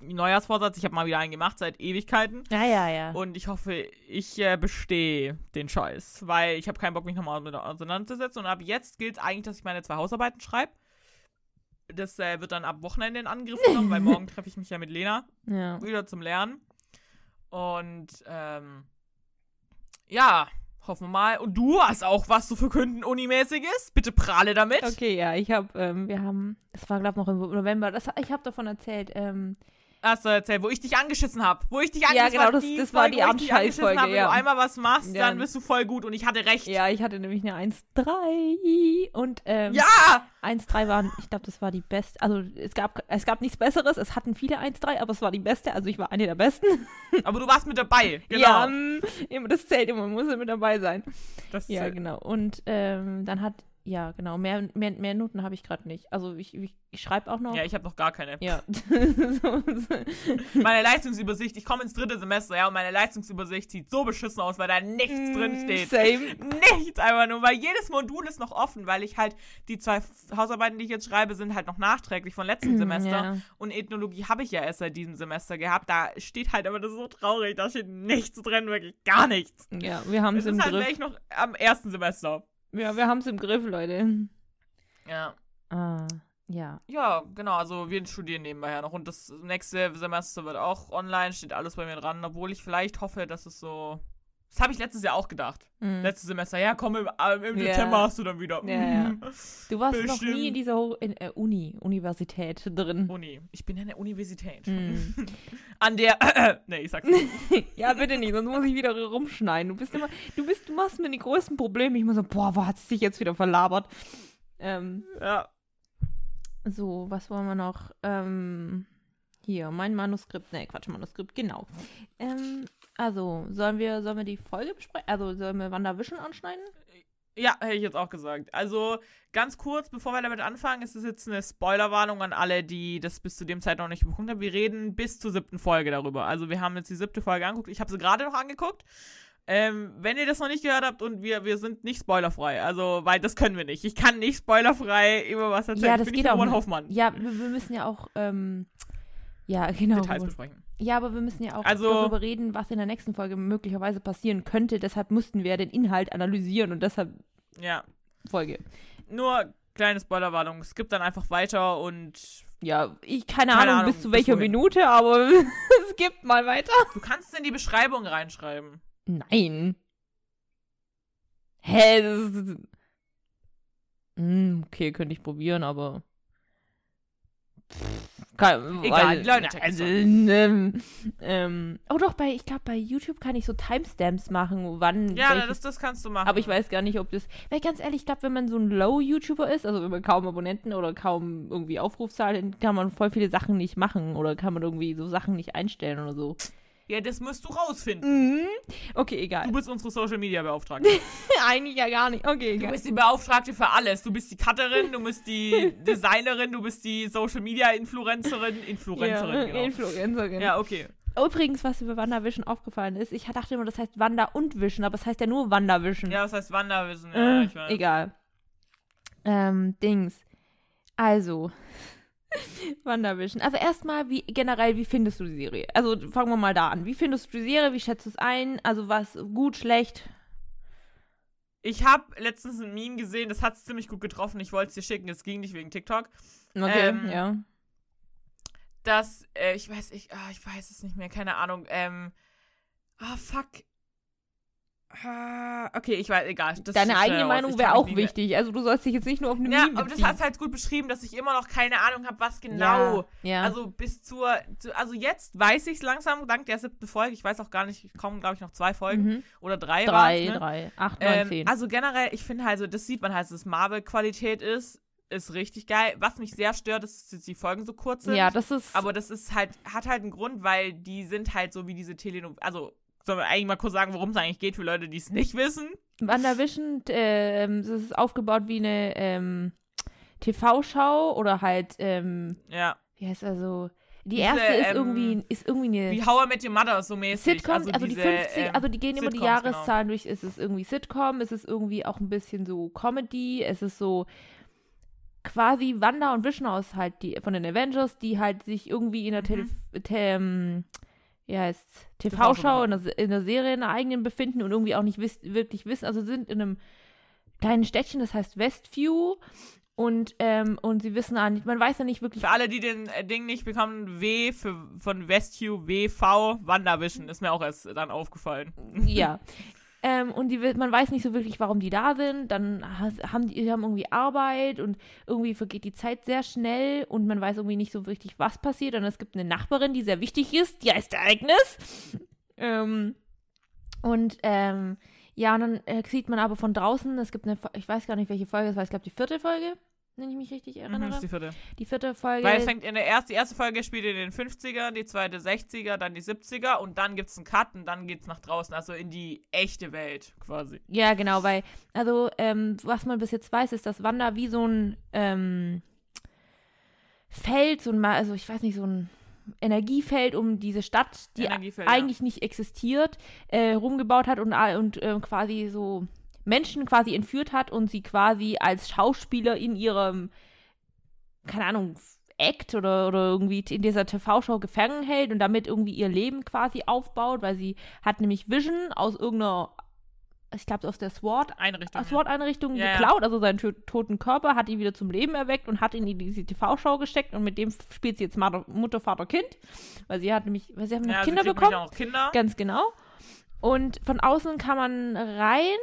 Neujahrsvorsatz. Ich habe mal wieder einen gemacht seit Ewigkeiten. Ja, ja, ja. Und ich hoffe, ich äh, bestehe den Scheiß, weil ich habe keinen Bock, mich nochmal auseinanderzusetzen. Und ab jetzt gilt eigentlich, dass ich meine zwei Hausarbeiten schreibe. Das äh, wird dann ab Wochenende in Angriff genommen, weil morgen treffe ich mich ja mit Lena ja. wieder zum Lernen. Und ähm, ja, hoffen wir mal. Und du hast auch was zu verkünden, Unimäßiges. Bitte prahle damit. Okay, ja, ich habe, ähm, wir haben, das war glaube ich noch im November, das, ich habe davon erzählt, ähm, Hast du erzählt, wo ich dich angeschissen habe. Wo ich dich Ja, angeschissen genau, hab, das- die das war die hab. Wenn ja. du einmal was machst, Ja. dann bist du voll gut. Und ich hatte recht. ja, ich hatte nämlich eine 1,3 und ähm, Ja! 1,3 waren, ich glaube, das war die beste, also es gab, es gab nichts Besseres, es hatten viele 1,3, aber es war die beste, also ich war eine der besten. Aber du warst mit dabei. Genau. Ja, immer, das zählt immer, man muss ja mit dabei sein. das Ja, genau. Und ähm, dann hat, ja, genau, mehr, mehr, mehr Noten habe ich gerade nicht. Also ich, ich, ich schreibe auch noch. ja, ich habe noch gar keine. ja. Meine Leistungsübersicht, ich komme ins dritte Semester, ja, und meine Leistungsübersicht sieht so beschissen aus, weil da nichts drin steht. Mm, Same. Nichts einfach nur, weil jedes Modul ist noch offen, weil ich halt die zwei Hausarbeiten, die ich jetzt schreibe, sind halt noch nachträglich von letzten Semester. Ja. Und Ethnologie habe ich ja erst seit diesem Semester gehabt. Da steht halt aber das ist so traurig, da steht nichts drin, wirklich gar nichts. ja, wir haben Es im ist halt Griff. ich noch am ersten Semester. Ja, wir haben es im Griff, Leute. Ja. Ah, ja. Ja, genau, also wir studieren nebenbei ja noch und das nächste Semester wird auch online, steht alles bei mir dran, obwohl ich vielleicht hoffe, dass es so. Das habe ich letztes Jahr auch gedacht. Mhm. Letztes Semester, ja, komm, im, äh, im Ja. Dezember hast du dann wieder. Ja, ja. Mhm. Du warst noch bestimmt. nie in dieser Ho in, äh, Uni, Universität drin. Uni. Ich bin ja in der Universität. Mhm. An der. nee, ich sag's nicht. ja, bitte nicht, sonst muss ich wieder rumschneiden. Du bist immer, du bist, du machst mir die größten Probleme. Ich muss so, boah, wo hat es sich jetzt wieder verlabert? Ähm, ja. so, was wollen wir noch? Ähm, hier, mein Manuskript. Ne, Quatsch, Manuskript, genau. Ähm, also, sollen wir, sollen wir die Folge besprechen? Also, sollen wir WandaVision anschneiden? Ja, hätte ich jetzt auch gesagt. Also, ganz kurz, bevor wir damit anfangen, ist es jetzt eine Spoilerwarnung an alle, die das bis zu dem Zeit noch nicht geguckt haben. Wir reden bis zur siebten Folge darüber. Also, wir haben jetzt die siebte Folge angeguckt. Ich habe sie gerade noch angeguckt. Ähm, wenn ihr das noch nicht gehört habt und wir, wir sind nicht spoilerfrei, also, weil das können wir nicht. Ich kann nicht spoilerfrei über was erzählen. Ja, ich das bin geht nicht auch. Hoffmann. Ja, wir, wir müssen ja auch, ähm, ja, genau. Details besprechen. Ja, aber wir müssen ja auch Also- darüber reden, was in der nächsten Folge möglicherweise passieren könnte. Deshalb mussten wir den Inhalt analysieren und deshalb Ja. Folge. Nur kleine Spoilerwarnung. Es gibt dann einfach weiter und Ja, ich keine, Keine Ahnung, Ahnung, bis zu welcher wohin. Minute, aber es gibt mal weiter. du kannst in die Beschreibung reinschreiben. Nein. Hä? Das ist... Hm, okay, könnte ich probieren, aber. Kein, Egal, Leute also, ähm, ähm, Oh doch, bei, ich glaube, bei YouTube kann ich so Timestamps machen, wann. Ja, welches- das, das kannst du machen. aber ich weiß gar nicht, ob das. Weil ganz ehrlich, ich glaube, wenn man so ein Low-YouTuber ist, also wenn man kaum Abonnenten oder kaum irgendwie Aufrufzahlen, kann man voll viele Sachen nicht machen oder kann man irgendwie so Sachen nicht einstellen oder so. Ja, das musst du rausfinden. Mhm. Okay, egal. Du bist unsere Social Media Beauftragte. Eigentlich ja gar nicht. Okay, Du egal. bist die Beauftragte für alles. Du bist die Cutterin, du bist die Designerin, du bist die Social Media Influencerin. Influencerin, ja, genau. Influencerin. Ja, okay. Übrigens, was über WandaVision aufgefallen ist, ich dachte immer, das heißt Wanda und Vision, aber es heißt ja nur WandaVision. Ja, was heißt Wanderwissen? Ja, äh, ich weiß. egal. Ähm, Dings. Also, WandaVision. Also erstmal, wie generell, wie findest du die Serie? Also fangen wir mal da an. Wie findest du die Serie? Wie schätzt du es ein? Also was gut, schlecht? Ich habe letztens ein Meme gesehen, das hat es ziemlich gut getroffen. Ich wollte es dir schicken, es ging nicht wegen TikTok. Okay, Ähm, ja. Dass, äh, ich weiß, ich, ah, ich weiß es nicht mehr, keine Ahnung. Ähm, ah, fuck. Ah, okay, ich weiß, egal. Das Deine ist eigene raus. Meinung wäre auch wichtig. Also du sollst dich jetzt nicht nur auf eine Ja, Meme aber das beziehen. hat halt gut beschrieben, dass ich immer noch keine Ahnung habe, was genau. Ja, ja. Also bis zur, zu, also jetzt weiß ich es langsam, dank der siebten Folge. Ich weiß auch gar nicht, kommen glaube ich noch zwei Folgen mhm. oder drei. drei, ne? drei, acht, neun, Ähm, zehn. also generell, ich finde halt so, das sieht man halt, dass es Marvel-Qualität ist, ist richtig geil. Was mich sehr stört, ist, dass die Folgen so kurz sind. ja, das ist. aber das ist halt, hat halt einen Grund, weil die sind halt so wie diese Telenovelas, also sollen wir eigentlich mal kurz sagen, worum es eigentlich geht für Leute, die es nicht wissen? WandaVision, ähm, das ist aufgebaut wie eine ähm, TV-Schau oder halt, ähm, Ja. wie heißt also, die Diese, erste ist ähm, irgendwie, ist irgendwie eine Wie How I Met Your Mother so mäßig. Sitcom, also, die diese, 50, ähm, also die gehen immer die Sitcoms, genau. Jahreszahlen durch, ist es irgendwie Sitcom, ist es irgendwie auch ein bisschen so Comedy, es ist so quasi Wanda und Vision aus halt die von den Avengers, die halt sich irgendwie in der Tele Mhm. te ja, heißt TV-Schau in, in der Serie in der eigenen befinden und irgendwie auch nicht wiss, wirklich wissen, also sind in einem kleinen Städtchen, das heißt Westview und ähm, und sie wissen auch nicht, man weiß ja nicht wirklich Für alle, die den äh, Ding nicht bekommen, W für, von Westview, WV, Wandervision, ist mir auch erst dann aufgefallen. Ja. Ähm, und die, man weiß nicht so wirklich, warum die da sind. Dann haben die, die haben irgendwie Arbeit und irgendwie vergeht die Zeit sehr schnell und man weiß irgendwie nicht so richtig, was passiert. Und es gibt eine Nachbarin, die sehr wichtig ist, die heißt Agnes. Ähm, und ähm, ja, und dann äh, sieht man aber von draußen, es gibt eine, ich weiß gar nicht, welche Folge es war, ich glaube die vierte Folge, wenn ich mich richtig Mhm, erinnere. ist die vierte. die vierte Folge. Weil es fängt in der ersten, die erste Folge spielt in den 50er, die zweite 60er, dann die 70er und dann gibt es einen Cut und dann geht's nach draußen, also in die echte Welt quasi. Ja, genau, weil, also, ähm, was man bis jetzt weiß, ist, dass Wanda wie so ein ähm, Feld, so ein, also ich weiß nicht, so ein Energiefeld um diese Stadt, die Energiefeld, ja. eigentlich nicht existiert, äh, rumgebaut hat und, und ähm, quasi so Menschen quasi entführt hat und sie quasi als Schauspieler in ihrem, keine Ahnung, Act oder, oder irgendwie in dieser TV-Show gefangen hält und damit irgendwie ihr Leben quasi aufbaut, weil sie hat nämlich Vision aus irgendeiner, ich glaube aus der SWAT Einrichtung. Ja, geklaut, also seinen to toten Körper, hat ihn wieder zum Leben erweckt und hat ihn in diese TV-Show gesteckt und mit dem spielt sie jetzt Mutter, Vater, Kind, weil sie hat nämlich, weil sie haben noch ja, Kinder bekommen, noch Kinder. ganz genau. Und von außen kann man rein,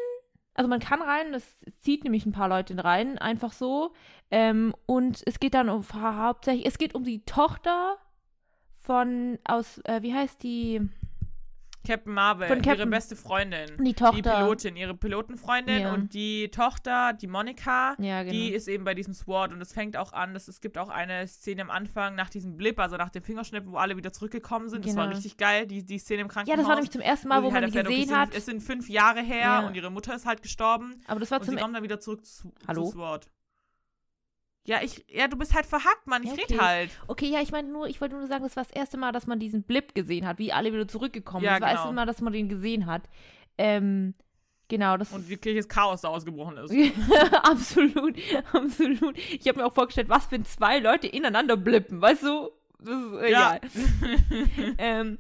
also man kann rein, das zieht nämlich ein paar Leute rein, einfach so. Ähm, und es geht dann um hauptsächlich, es geht um die Tochter von aus, äh, wie heißt die? Captain Marvel, Von ihre Captain- beste Freundin. Die Tochter. Die Pilotin, ihre Pilotenfreundin Ja. und die Tochter, die Monika, Ja, genau. die ist eben bei diesem SWAT und es fängt auch an, dass es gibt auch eine Szene am Anfang nach diesem Blip, also nach dem Fingerschnitt, wo alle wieder zurückgekommen sind. Das war Genau. richtig geil, die, die Szene im ja, Krankenhaus. das war nämlich zum ersten Mal, wo sie man halt die okay, gesehen es hat. sind, Es sind fünf Jahre her Ja. und ihre Mutter ist halt gestorben Aber das war und zum sie kommen dann wieder zurück zu, Hallo? zu SWAT. Ja, ich, ja, du bist halt verhackt, Mann. Ich okay. halt. Okay, ja, ich meine nur, ich wollte nur sagen, das war das erste Mal, dass man diesen Blip gesehen hat, wie alle wieder zurückgekommen Ja, sind. Das war das genau. erste Mal, dass man den gesehen hat. Ähm, genau, das Und wirkliches Chaos da ausgebrochen ist. absolut, absolut. Ich habe mir auch vorgestellt, was wenn zwei Leute ineinander blippen, weißt du? Das ist äh, Ja. egal. ähm,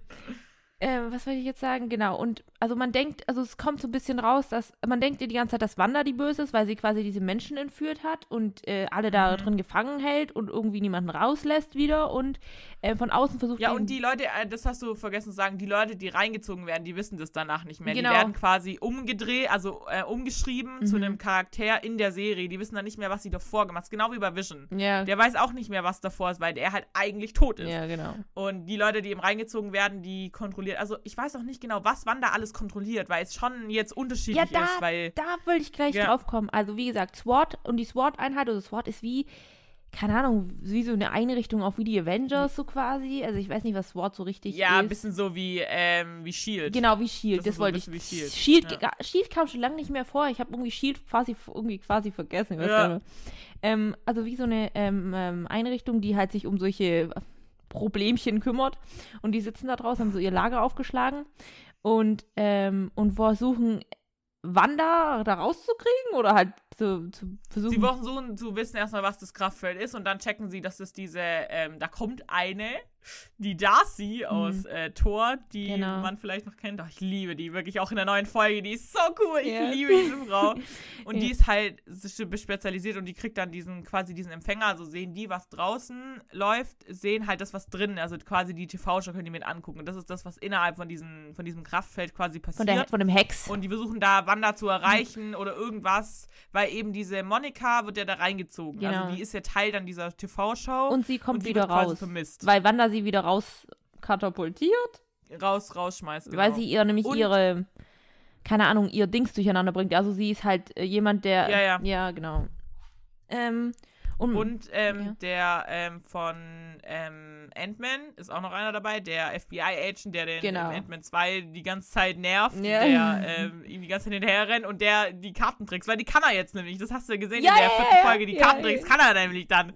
äh, was wollte ich jetzt sagen? Genau. Und also man denkt, also es kommt so ein bisschen raus, dass man denkt die ganze Zeit, dass Wanda die Böse ist, weil sie quasi diese Menschen entführt hat und äh, alle da Mhm. drin gefangen hält und irgendwie niemanden rauslässt wieder und äh, von außen versucht. Ja, und die Leute, äh, das hast du vergessen zu sagen, die Leute, die reingezogen werden, die wissen das danach nicht mehr. Genau. Die werden quasi umgedreht, also äh, umgeschrieben zu Mhm. einem Charakter in der Serie. Die wissen dann nicht mehr, was sie davor gemacht haben. Genau wie bei Vision. ja, Der weiß auch nicht mehr, was davor ist, weil der halt eigentlich tot ist. ja, genau. Und die Leute, die eben reingezogen werden, die kontrolliert. Also ich weiß auch nicht genau, was Wanda alles kontrolliert, weil es schon jetzt unterschiedlich Ja, da- ist, weil. Da will ich gleich Ja. drauf kommen. Also wie gesagt, SWAT und die SWAT-Einheit oder SWAT ist wie, keine Ahnung, wie so eine Einrichtung auch wie die Avengers so quasi. Also ich weiß nicht, was SWAT so richtig Ja, ein ist. bisschen so wie, ähm, wie Shield. Genau, wie Shield, Das das, ist so ein wollte ich. Shield, Shield, ja. Shield kam schon lange nicht mehr vor. Ich habe irgendwie Shield quasi irgendwie quasi vergessen. Ich weiß Ja. Ähm, also wie so eine ähm, ähm, Einrichtung, die halt sich um solche Problemchen kümmert. Und die sitzen da draußen, haben so ihr Lager aufgeschlagen und, ähm, und versuchen Wanda da rauszukriegen oder halt zu, zu versuchen. Sie versuchen zu wissen erstmal, was das Kraftfeld ist und dann checken sie, dass es diese, ähm, da kommt eine, die Darcy aus äh, Thor, die Mhm. Genau. man vielleicht noch kennt. Ach, ich liebe die wirklich auch in der neuen Folge. Die ist so cool. Ich Ja. liebe diese Frau. Und die ist halt spezialisiert und die kriegt dann diesen quasi diesen Empfänger. Also sehen die, was draußen läuft, sehen halt das, was drin. Also quasi die TV-Show können die mit angucken. Und das ist das, was innerhalb von diesem, von diesem Kraftfeld quasi von, passiert. der, von dem Hex. Und die versuchen da Wanda zu erreichen oder irgendwas, weil eben diese Monika wird ja da reingezogen. Genau. Also die ist ja Teil dann dieser TV-Show. Und sie kommt und sie wieder raus. vermisst. Weil Wanda sie wieder raus katapultiert. raus, rausschmeißt. Genau. Weil sie ihr nämlich Und- ihre, keine Ahnung, ihr Dings durcheinander bringt. Also sie ist halt äh, jemand, der. Ja, ja. Ja, genau. Ähm, und, Und ähm, Ja. der ähm, von ähm, Ant-Man ist auch noch einer dabei, der FBI-Agent, der den Genau. Ant-Man 2 die ganze Zeit nervt, Ja. der ähm, ihm die ganze Zeit hinterher rennt und der die Kartentricks, weil die kann er jetzt nämlich, das hast du ja gesehen Ja, in der vierten Folge, die Kartentricks kann er nämlich dann.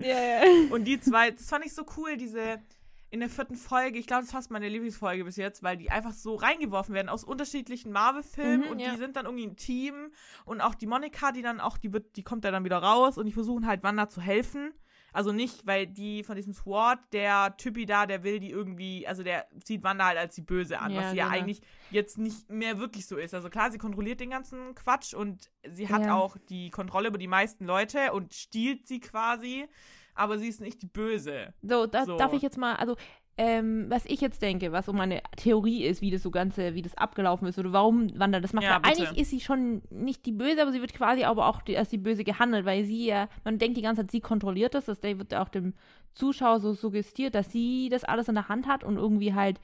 Und die zwei, das fand ich so cool, diese in der vierten Folge, ich glaube, das ist fast meine Lieblingsfolge bis jetzt, weil die einfach so reingeworfen werden aus unterschiedlichen Marvel-Filmen Mhm, und ja. die sind dann irgendwie ein Team und auch die Monika, die dann auch, die wird, die kommt ja dann wieder raus und die versuchen halt Wanda zu helfen. Also nicht, weil die von diesem SWAT, der Typi da, der will die irgendwie, also der sieht Wanda halt als die Böse an, Ja, was sie ja genau. eigentlich jetzt nicht mehr wirklich so ist. Also klar, sie kontrolliert den ganzen Quatsch und sie hat Ja. auch die Kontrolle über die meisten Leute und stiehlt sie quasi, aber sie ist nicht die Böse. So, da, So. darf ich jetzt mal, also, ähm, was ich jetzt denke, was so meine Theorie ist, wie das so Ganze, wie das abgelaufen ist oder warum Wanda das macht. Ja, eigentlich ist sie schon nicht die Böse, aber sie wird quasi aber auch die, als die Böse gehandelt, weil sie ja, man denkt die ganze Zeit, sie kontrolliert das, das wird auch dem Zuschauer so suggestiert, dass sie das alles in der Hand hat und irgendwie halt,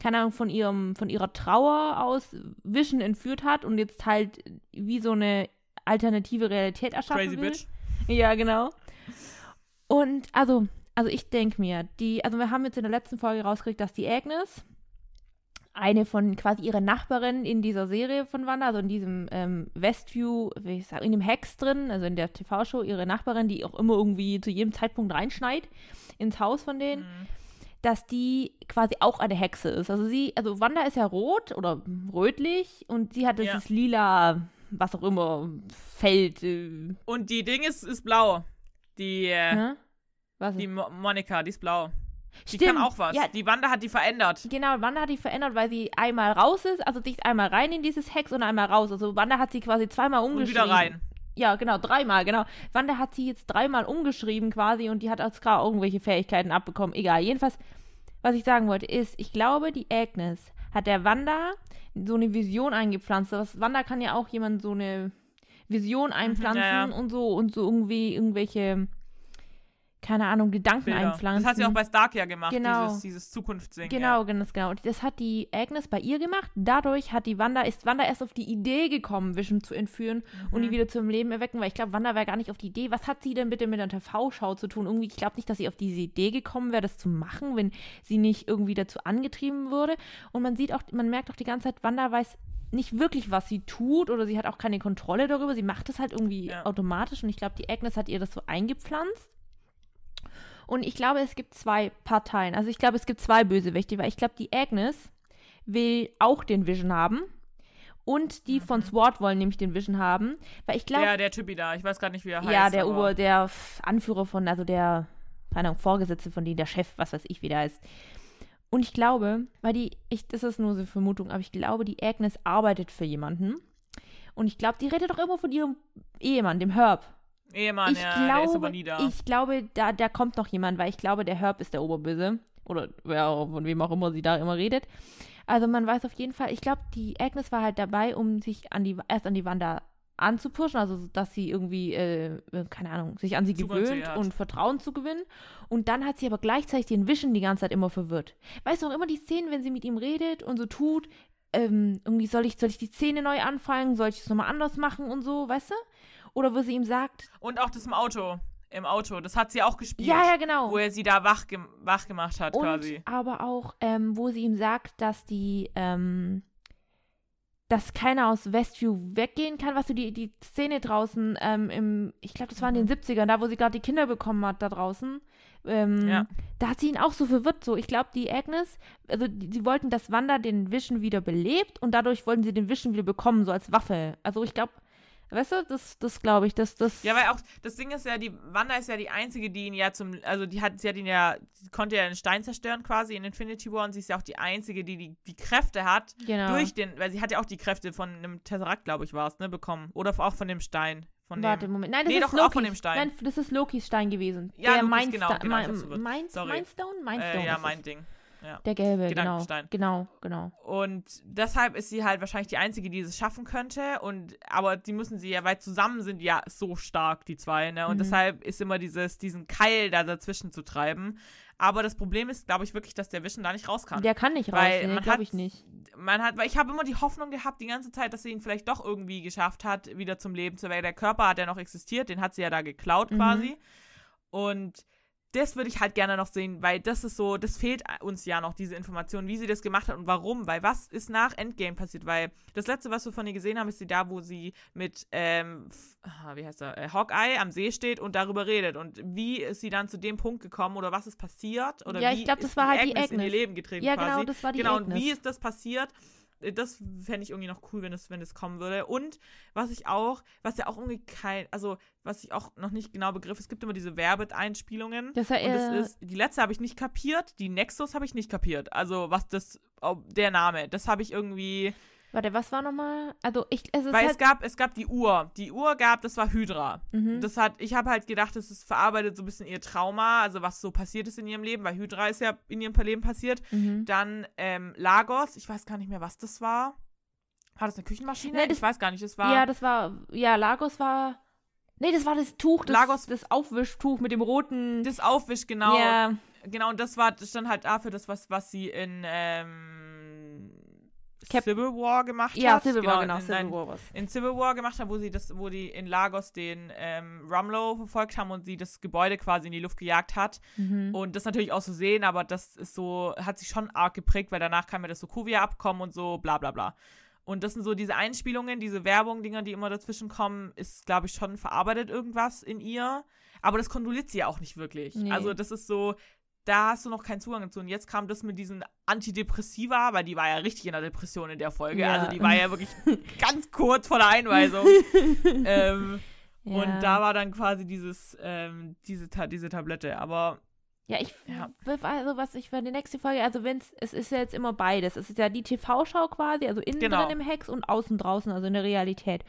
keine Ahnung, von ihrem, von ihrer Trauer aus Vision entführt hat und jetzt halt wie so eine alternative Realität erschaffen Crazy will. Bitch. Ja, genau. Und also, also ich denke mir, die, also wir haben jetzt in der letzten Folge rausgekriegt, dass die Agnes, eine von quasi ihrer Nachbarin in dieser Serie von Wanda, also in diesem ähm, Westview, wie ich sag, in dem Hex drin, also in der TV-Show, ihre Nachbarin, die auch immer irgendwie zu jedem Zeitpunkt reinschneit ins Haus von denen, Mhm. dass die quasi auch eine Hexe ist. Also sie, also Wanda ist ja rot oder rötlich und sie hat Ja. dieses lila, was auch immer, Feld. Äh, Und die Ding ist, ist blau. Die, äh? Was die Mo Monika, die ist blau. Die Stimmt. kann auch was. Ja, Die Wanda hat die verändert. Genau, Wanda hat die verändert, weil sie einmal raus ist, also dich einmal rein in dieses Hex und einmal raus. Also Wanda hat sie quasi zweimal Und umgeschrieben. wieder rein. Ja, genau, dreimal, genau. Wanda hat sie jetzt dreimal umgeschrieben quasi und die hat als gerade irgendwelche Fähigkeiten abbekommen. Egal, jedenfalls, was ich sagen wollte, ist, ich glaube, die Agnes hat der Wanda so eine Vision eingepflanzt. Was, Wanda kann ja auch jemand so eine Vision einpflanzen Mhm, ja, ja. und so und so irgendwie irgendwelche, keine Ahnung, Gedanken Bilder. einpflanzen. Das hat sie auch bei Stark ja gemacht, Genau. dieses, dieses Zukunftsding. Genau, ganz genau. Und das hat die Agnes bei ihr gemacht. Dadurch hat die Wanda, ist Wanda erst auf die Idee gekommen, Vision zu entführen und Mhm. die wieder zum Leben erwecken, weil ich glaube, Wanda wäre gar nicht auf die Idee. Was hat sie denn bitte mit einer TV-Schau zu tun? Irgendwie, ich glaube nicht, dass sie auf diese Idee gekommen wäre, das zu machen, wenn sie nicht irgendwie dazu angetrieben würde. Und man sieht auch, man merkt auch die ganze Zeit, Wanda weiß nicht wirklich, was sie tut oder sie hat auch keine Kontrolle darüber. Sie macht es halt irgendwie Ja. automatisch und ich glaube, die Agnes hat ihr das so eingepflanzt. Und ich glaube, es gibt zwei Parteien. Also ich glaube, es gibt zwei Bösewichte, weil ich glaube, die Agnes will auch den Vision haben. Und die von SWAT wollen nämlich den Vision haben. Weil ich glaube. Ja, der Typi da. Ich weiß gerade nicht, wie er heißt. Ja, der Ober, der Anführer von, also der, keine Ahnung, Vorgesetzte von denen, der Chef, was weiß ich, wie der heißt. Und ich glaube, weil die, ich, das ist nur so eine Vermutung, aber ich glaube, die Agnes arbeitet für jemanden. Und ich glaube, die redet doch immer von ihrem Ehemann, dem Herb. Ehemann, ich ja, glaube, der ist aber nie da. ich glaube, da, da kommt noch jemand, weil ich glaube, der Herb ist der Oberböse. Oder auch- von wem auch immer sie da immer redet. Also man weiß auf jeden Fall, ich glaube, die Agnes war halt dabei, um sich an die, erst an die Wanda anzupushen, also dass sie irgendwie, äh, äh, keine Ahnung, sich an sie ihr gewöhnt hat. und Vertrauen zu gewinnen. Und dann hat sie aber gleichzeitig den Vision die ganze Zeit immer verwirrt. Weißt du noch immer die Szenen, wenn sie mit ihm redet und so tut, ähm, irgendwie soll ich, soll ich die Szene neu anfangen, soll ich es nochmal anders machen und so, weißt du? Oder wo sie ihm sagt, Und auch das im Auto. Im Auto. Das hat sie auch gespielt. ja, ja, genau. Wo er sie da wach, gem wach gemacht hat, Und quasi. aber auch, ähm, wo sie ihm sagt, dass die, ähm, dass keiner aus Westview weggehen kann, was du die, die Szene draußen ähm, im, ich glaube, das war in Mhm. den 70ern, da wo sie gerade die Kinder bekommen hat, da draußen. Ähm, Ja. Da hat sie ihn auch so verwirrt. So, ich glaube, die Agnes, also die, sie wollten, dass Wanda den Vision wieder belebt und dadurch wollten sie den Vision wieder bekommen, so als Waffe. Also ich glaube, weißt du, das, das glaube ich, dass das. Ja, weil auch, das Ding ist ja, die Wanda ist ja die Einzige, die ihn ja zum, also die hat, sie hat ihn ja, sie konnte ja den Stein zerstören quasi in Infinity War und sie ist ja auch die Einzige, die die, die Kräfte hat, genau. durch den, weil sie hat ja auch die Kräfte von einem Tesseract, glaube ich, war es, ne, bekommen. Oder auch von dem Stein. Von Warte, dem, Moment. Nein, das Nee, ist doch, auch Lokis. von dem Stein. Nein, das ist Lokis Stein gewesen. Ja, der Lokis, genau, genau. Mindstone? Mindstone. äh, ja, mein. Ding. Ja. Der gelbe, genau. Gedankenstein. Genau, genau. Und deshalb ist sie halt wahrscheinlich die Einzige, die es schaffen könnte. Und aber die müssen sie ja, weil zusammen sind ja so stark, die zwei, ne? Und Mhm. deshalb ist immer dieses, diesen Keil da dazwischen zu treiben. Aber das Problem ist, glaube ich, wirklich, dass der Vision da nicht raus kann. Der kann nicht raus, nee, man glaube hat- ich nicht. Man hat, weil ich habe immer die Hoffnung gehabt, die ganze Zeit, dass sie ihn vielleicht doch irgendwie geschafft hat, wieder zum Leben zu werden. Der Körper hat ja noch existiert, den hat sie ja da geklaut Mhm. quasi. Und das würde ich halt gerne noch sehen, weil das ist so, das fehlt uns ja noch, diese Information, wie sie das gemacht hat und warum. Weil was ist nach Endgame passiert? Weil das letzte, was wir von ihr gesehen haben, ist sie da, wo sie mit, ähm, ah, wie heißt er, äh, Hawkeye am See steht und darüber redet. Und wie ist sie dann zu dem Punkt gekommen oder was ist passiert? Oder Ja, wie ich glaub, das war halt die Agnes in ihr Agnes. Leben getreten Ja, quasi? genau, das war die Genau, und Agnes. wie ist das passiert? Äh, Das fände ich irgendwie noch cool, wenn es, wenn es kommen würde. Und was ich auch, was ja auch irgendwie kein, also was ich auch noch nicht genau begriff, es gibt immer diese Werbeeinspielungen. Das war und das ist, die letzte habe ich nicht kapiert, die Nexus habe ich nicht kapiert. Also was das, der Name, das habe ich irgendwie, Warte, was war nochmal? Also, ich, es ist weil halt, es gab, es gab die Uhr. Die Uhr gab, das war Hydra. Mhm. Das hat, ich habe halt gedacht, das ist verarbeitet so ein bisschen ihr Trauma, also was so passiert ist in ihrem Leben, weil Hydra ist ja in ihrem Leben passiert. mhm. Dann ähm, Lagos, ich weiß gar nicht mehr, was das war. War das eine Küchenmaschine? Nee, das- ich weiß gar nicht, das war. Ja, das war, ja, Lagos war, nee, das war das Tuch, das, Lagos- das Aufwischtuch mit dem roten, das Aufwisch, genau. Ja, Genau, und das war das stand halt dafür, das, was, was sie in ähm, Cap- Civil War gemacht ja, hat. Civil War, genau, in, Civil War was. in Civil War gemacht hat, wo sie das, wo die in Lagos den ähm, Rumlow verfolgt haben und sie das Gebäude quasi in die Luft gejagt hat. Mhm. Und das natürlich auch so sehen, aber das ist so, hat sich schon arg geprägt, weil danach kam ja das Sokovia-Abkommen und so, bla bla bla. Und das sind so diese Einspielungen, diese Werbung-Dinger, die immer dazwischen kommen, ist, glaube ich, schon verarbeitet irgendwas in ihr. Aber das kontrolliert sie ja auch nicht wirklich. Nee. Also, das ist so, da hast du noch keinen Zugang zu. Und jetzt kam das mit diesen Antidepressiva, weil die war ja richtig in der Depression in der Folge. Ja. Also, die war ja wirklich ganz kurz vor der Einweisung. ähm, ja. Und da war dann quasi dieses, ähm, diese, Ta diese Tablette. Aber Ja, ich, Ja. also was ich für die nächste Folge, also wenn's, es ist ja jetzt immer beides. Es ist ja die TV-Schau quasi, also innen Genau. drin im Hex und außen draußen, also in der Realität.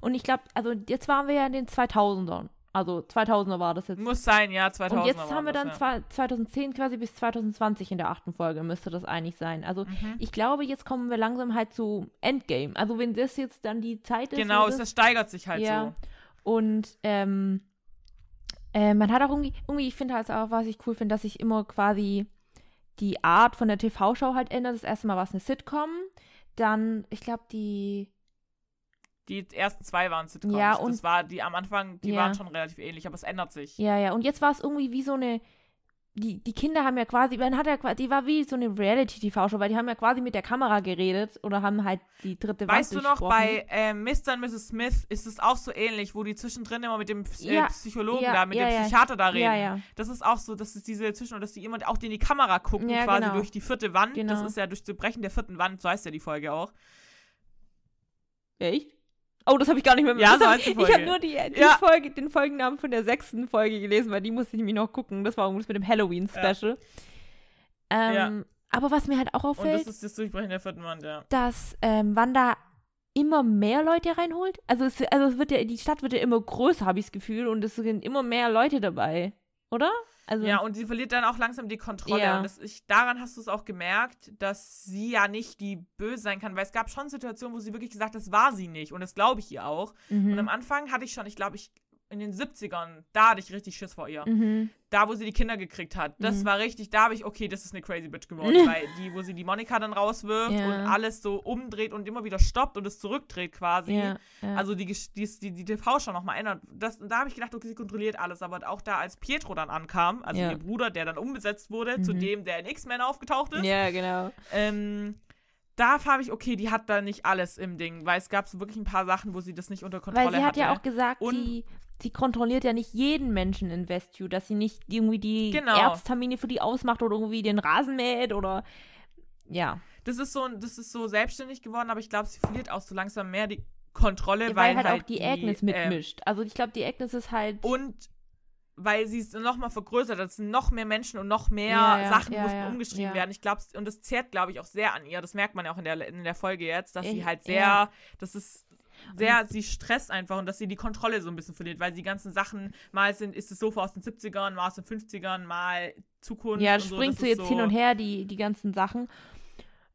Und ich glaube, also jetzt waren wir ja in den 2000ern. Also 2000er war das jetzt. muss sein, ja, 2000 Und jetzt haben wir das, dann ja. zwei- 2010 quasi bis 2020 in der achten Folge, müsste das eigentlich sein. Also Mhm. ich glaube, jetzt kommen wir langsam halt zu Endgame. Also wenn das jetzt dann die Zeit ist. Genau, das, das steigert sich halt Ja. so. und ähm, äh, man hat auch irgendwie, irgendwie ich finde halt auch, was ich cool finde, dass sich immer quasi die Art von der TV-Show halt ändert. Das erste Mal war es eine Sitcom. Dann, ich glaube, die. Die ersten zwei waren Sitcoms. Ja, das und- war, die am Anfang, die Ja. waren schon relativ ähnlich, aber es ändert sich. Ja, ja. Und jetzt war es irgendwie wie so eine. Die, die Kinder haben ja quasi, man hat ja quasi, die war wie so eine Reality-TV-Show, weil die haben ja quasi mit der Kamera geredet oder haben halt die dritte Wand Weißt du noch, bei äh, Mr. und Mrs. Smith ist es auch so ähnlich, wo die zwischendrin immer mit dem äh, Ja, Psychologen ja, da, mit ja, dem ja. Psychiater da reden. Ja, ja. Das ist auch so, dass es diese Zwischen- dass die immer auch in die Kamera gucken, Ja, quasi genau. durch die vierte Wand. Das Genau. ist ja durch das Brechen der vierten Wand, so heißt ja die Folge auch. Echt? Oh, das habe ich gar nicht mehr Ja, so hab, Ich habe nur die, die Ja. Folge, den Folgennamen von der sechsten Folge gelesen, weil die musste ich nämlich noch gucken. Das war irgendwas mit dem Halloween-Special. Ähm, Aber was mir halt auch Und auffällt, das ist das Durchbrechen der vierten Wand, ja. dass ähm, Wanda immer mehr Leute reinholt. Also es, also es wird ja, die Stadt wird ja immer größer, habe ich das Gefühl, und es sind immer mehr Leute dabei, oder? Also Ja, und sie verliert dann auch langsam die Kontrolle. Ja. Und das, ich, daran hast du es auch gemerkt, dass sie ja nicht die Böse sein kann, weil es gab schon Situationen, wo sie wirklich gesagt hat, das war sie nicht. Und das glaube ich ihr auch. mhm. Und am Anfang hatte ich schon, ich glaube, ich in den 70ern, da hatte ich richtig Schiss vor ihr. mhm. Da, wo sie die Kinder gekriegt hat. Das Mhm. war richtig, da habe ich, okay, das ist eine crazy bitch geworden. weil die, wo sie die Monika dann rauswirft Ja. und alles so umdreht und immer wieder stoppt und es zurückdreht quasi. ja, ja. Also die, die, die, die TV-Show nochmal ändert. Das, und da habe ich gedacht, okay, sie kontrolliert alles. Aber auch da, als Pietro dann ankam, also ihr Bruder, der dann umbesetzt wurde, zu Mhm. dem, der in X-Men aufgetaucht ist, ja, genau. ähm, da habe ich, okay, die hat da nicht alles im Ding. Weil es gab so wirklich ein paar Sachen, wo sie das nicht unter Kontrolle Weil sie hat hatte. ja auch gesagt, Und- sie, sie kontrolliert ja nicht jeden Menschen in Westview, dass sie nicht irgendwie die Genau. Ärztermine für die ausmacht oder irgendwie den Rasen mäht oder ja. das ist so, das ist so selbstständig geworden, aber ich glaube, sie verliert auch so langsam mehr die Kontrolle, Ja, weil, weil halt auch die Agnes ähm, mitmischt. also ich glaube, die Agnes ist halt. Und weil sie es nochmal vergrößert hat, es sind noch mehr Menschen und noch mehr Ja, Sachen ja, mussten ja, umgeschrieben werden. Ich glaube, und das zehrt, glaube ich, auch sehr an ihr. Das merkt man ja auch in der, in der Folge jetzt, dass sie Ich- halt sehr, das ist sehr, sie stresst einfach und dass sie die Kontrolle so ein bisschen verliert, weil die ganzen Sachen, mal sind, ist das Sofa aus den 70ern, mal aus den 50ern, mal Zukunft. ja, so. springst Das du jetzt so, hin und her, die, die ganzen Sachen.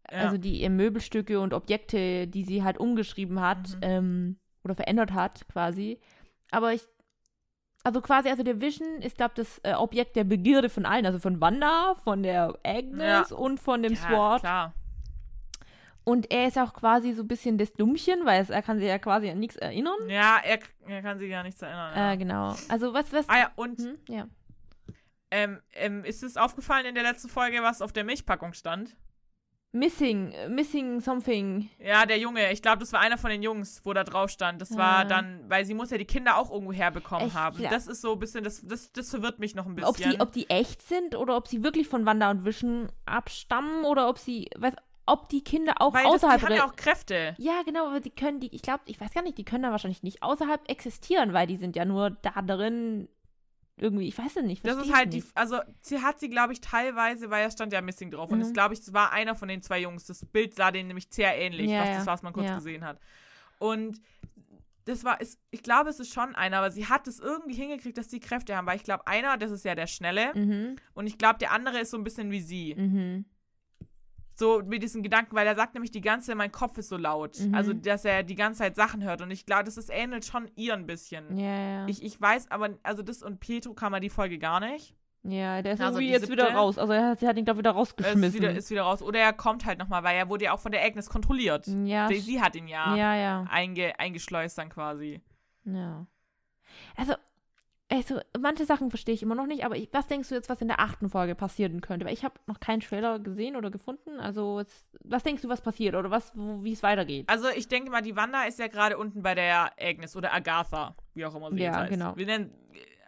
Also die äh, Möbelstücke und Objekte, die sie halt umgeschrieben hat Mhm. ähm, oder verändert hat, quasi. Aber ich. Also quasi, also der Vision ist, glaube das äh, Objekt der Begierde von allen. Also von Wanda, von der Agnes und von dem ja, Sword. klar. Und er ist auch quasi so ein bisschen das Dummchen, weil es, er kann sich ja quasi an nichts erinnern. Ja, er, er kann sich gar nichts erinnern. Ja. Äh, genau. Also was, was. ah ja, und Hm? Ja. ähm, ähm, ist es aufgefallen in der letzten Folge, was auf der Milchpackung stand? Missing, missing something. Ja, der Junge. Ich glaube, das war einer von den Jungs, wo da drauf stand. Das war Ah. dann, weil sie muss ja die Kinder auch irgendwo herbekommen Ich haben. glaub- Das ist so ein bisschen, das, das, das verwirrt mich noch ein bisschen. Ob sie, ob die echt sind oder ob sie wirklich von Wanda und Vision abstammen oder ob sie, weiß, ob die Kinder auch weil das, außerhalb die haben ja auch Kräfte. Ja, genau, aber die können die, ich glaube, ich weiß gar nicht, die können da wahrscheinlich nicht außerhalb existieren, weil die sind ja nur da drin irgendwie, ich weiß es nicht. Das ist halt die, nicht. also sie hat sie, glaube ich, teilweise, weil es stand ja Missing drauf. Und Mhm. das, glaube ich, war einer von den zwei Jungs. Das Bild sah denen nämlich sehr ähnlich, Ja, was das, was man kurz Ja. gesehen hat. Und das war, ist, ich glaube, es ist schon einer, aber sie hat es irgendwie hingekriegt, dass die Kräfte haben. Weil ich glaube, einer, das ist ja der Schnelle. Mhm, Und ich glaube, der andere ist so ein bisschen wie sie. mhm. So mit diesen Gedanken, weil er sagt nämlich die ganze, mein Kopf ist so laut. Mhm. Also, dass er die ganze Zeit Sachen hört. Und ich glaube, das ist, ähnelt schon ihr ein bisschen. Ja, ja. Ich, ich weiß aber, also das und Pietro kann man die Folge gar nicht. ja, der ist Also irgendwie jetzt wieder siebte- raus. Also er hat, sie hat ihn, glaube ich, wieder Er rausgeschmissen. Ist wieder, ist wieder raus. Oder er kommt halt nochmal, weil er wurde ja auch von der Agnes kontrolliert. ja, Sie, sie hat ihn ja, ja, ja. Einge, eingeschleust dann quasi. Ja. Also, also, manche Sachen verstehe ich immer noch nicht, aber ich, was denkst du jetzt, was in der achten Folge passieren könnte? Weil ich habe noch keinen Trailer gesehen oder gefunden. Also, jetzt, was denkst du, was passiert oder was, wie es weitergeht? Also ich denke mal, die Wanda ist ja gerade unten bei der Agnes oder Agatha, wie auch immer sie Ja, jetzt heißt. genau. Wir nennen,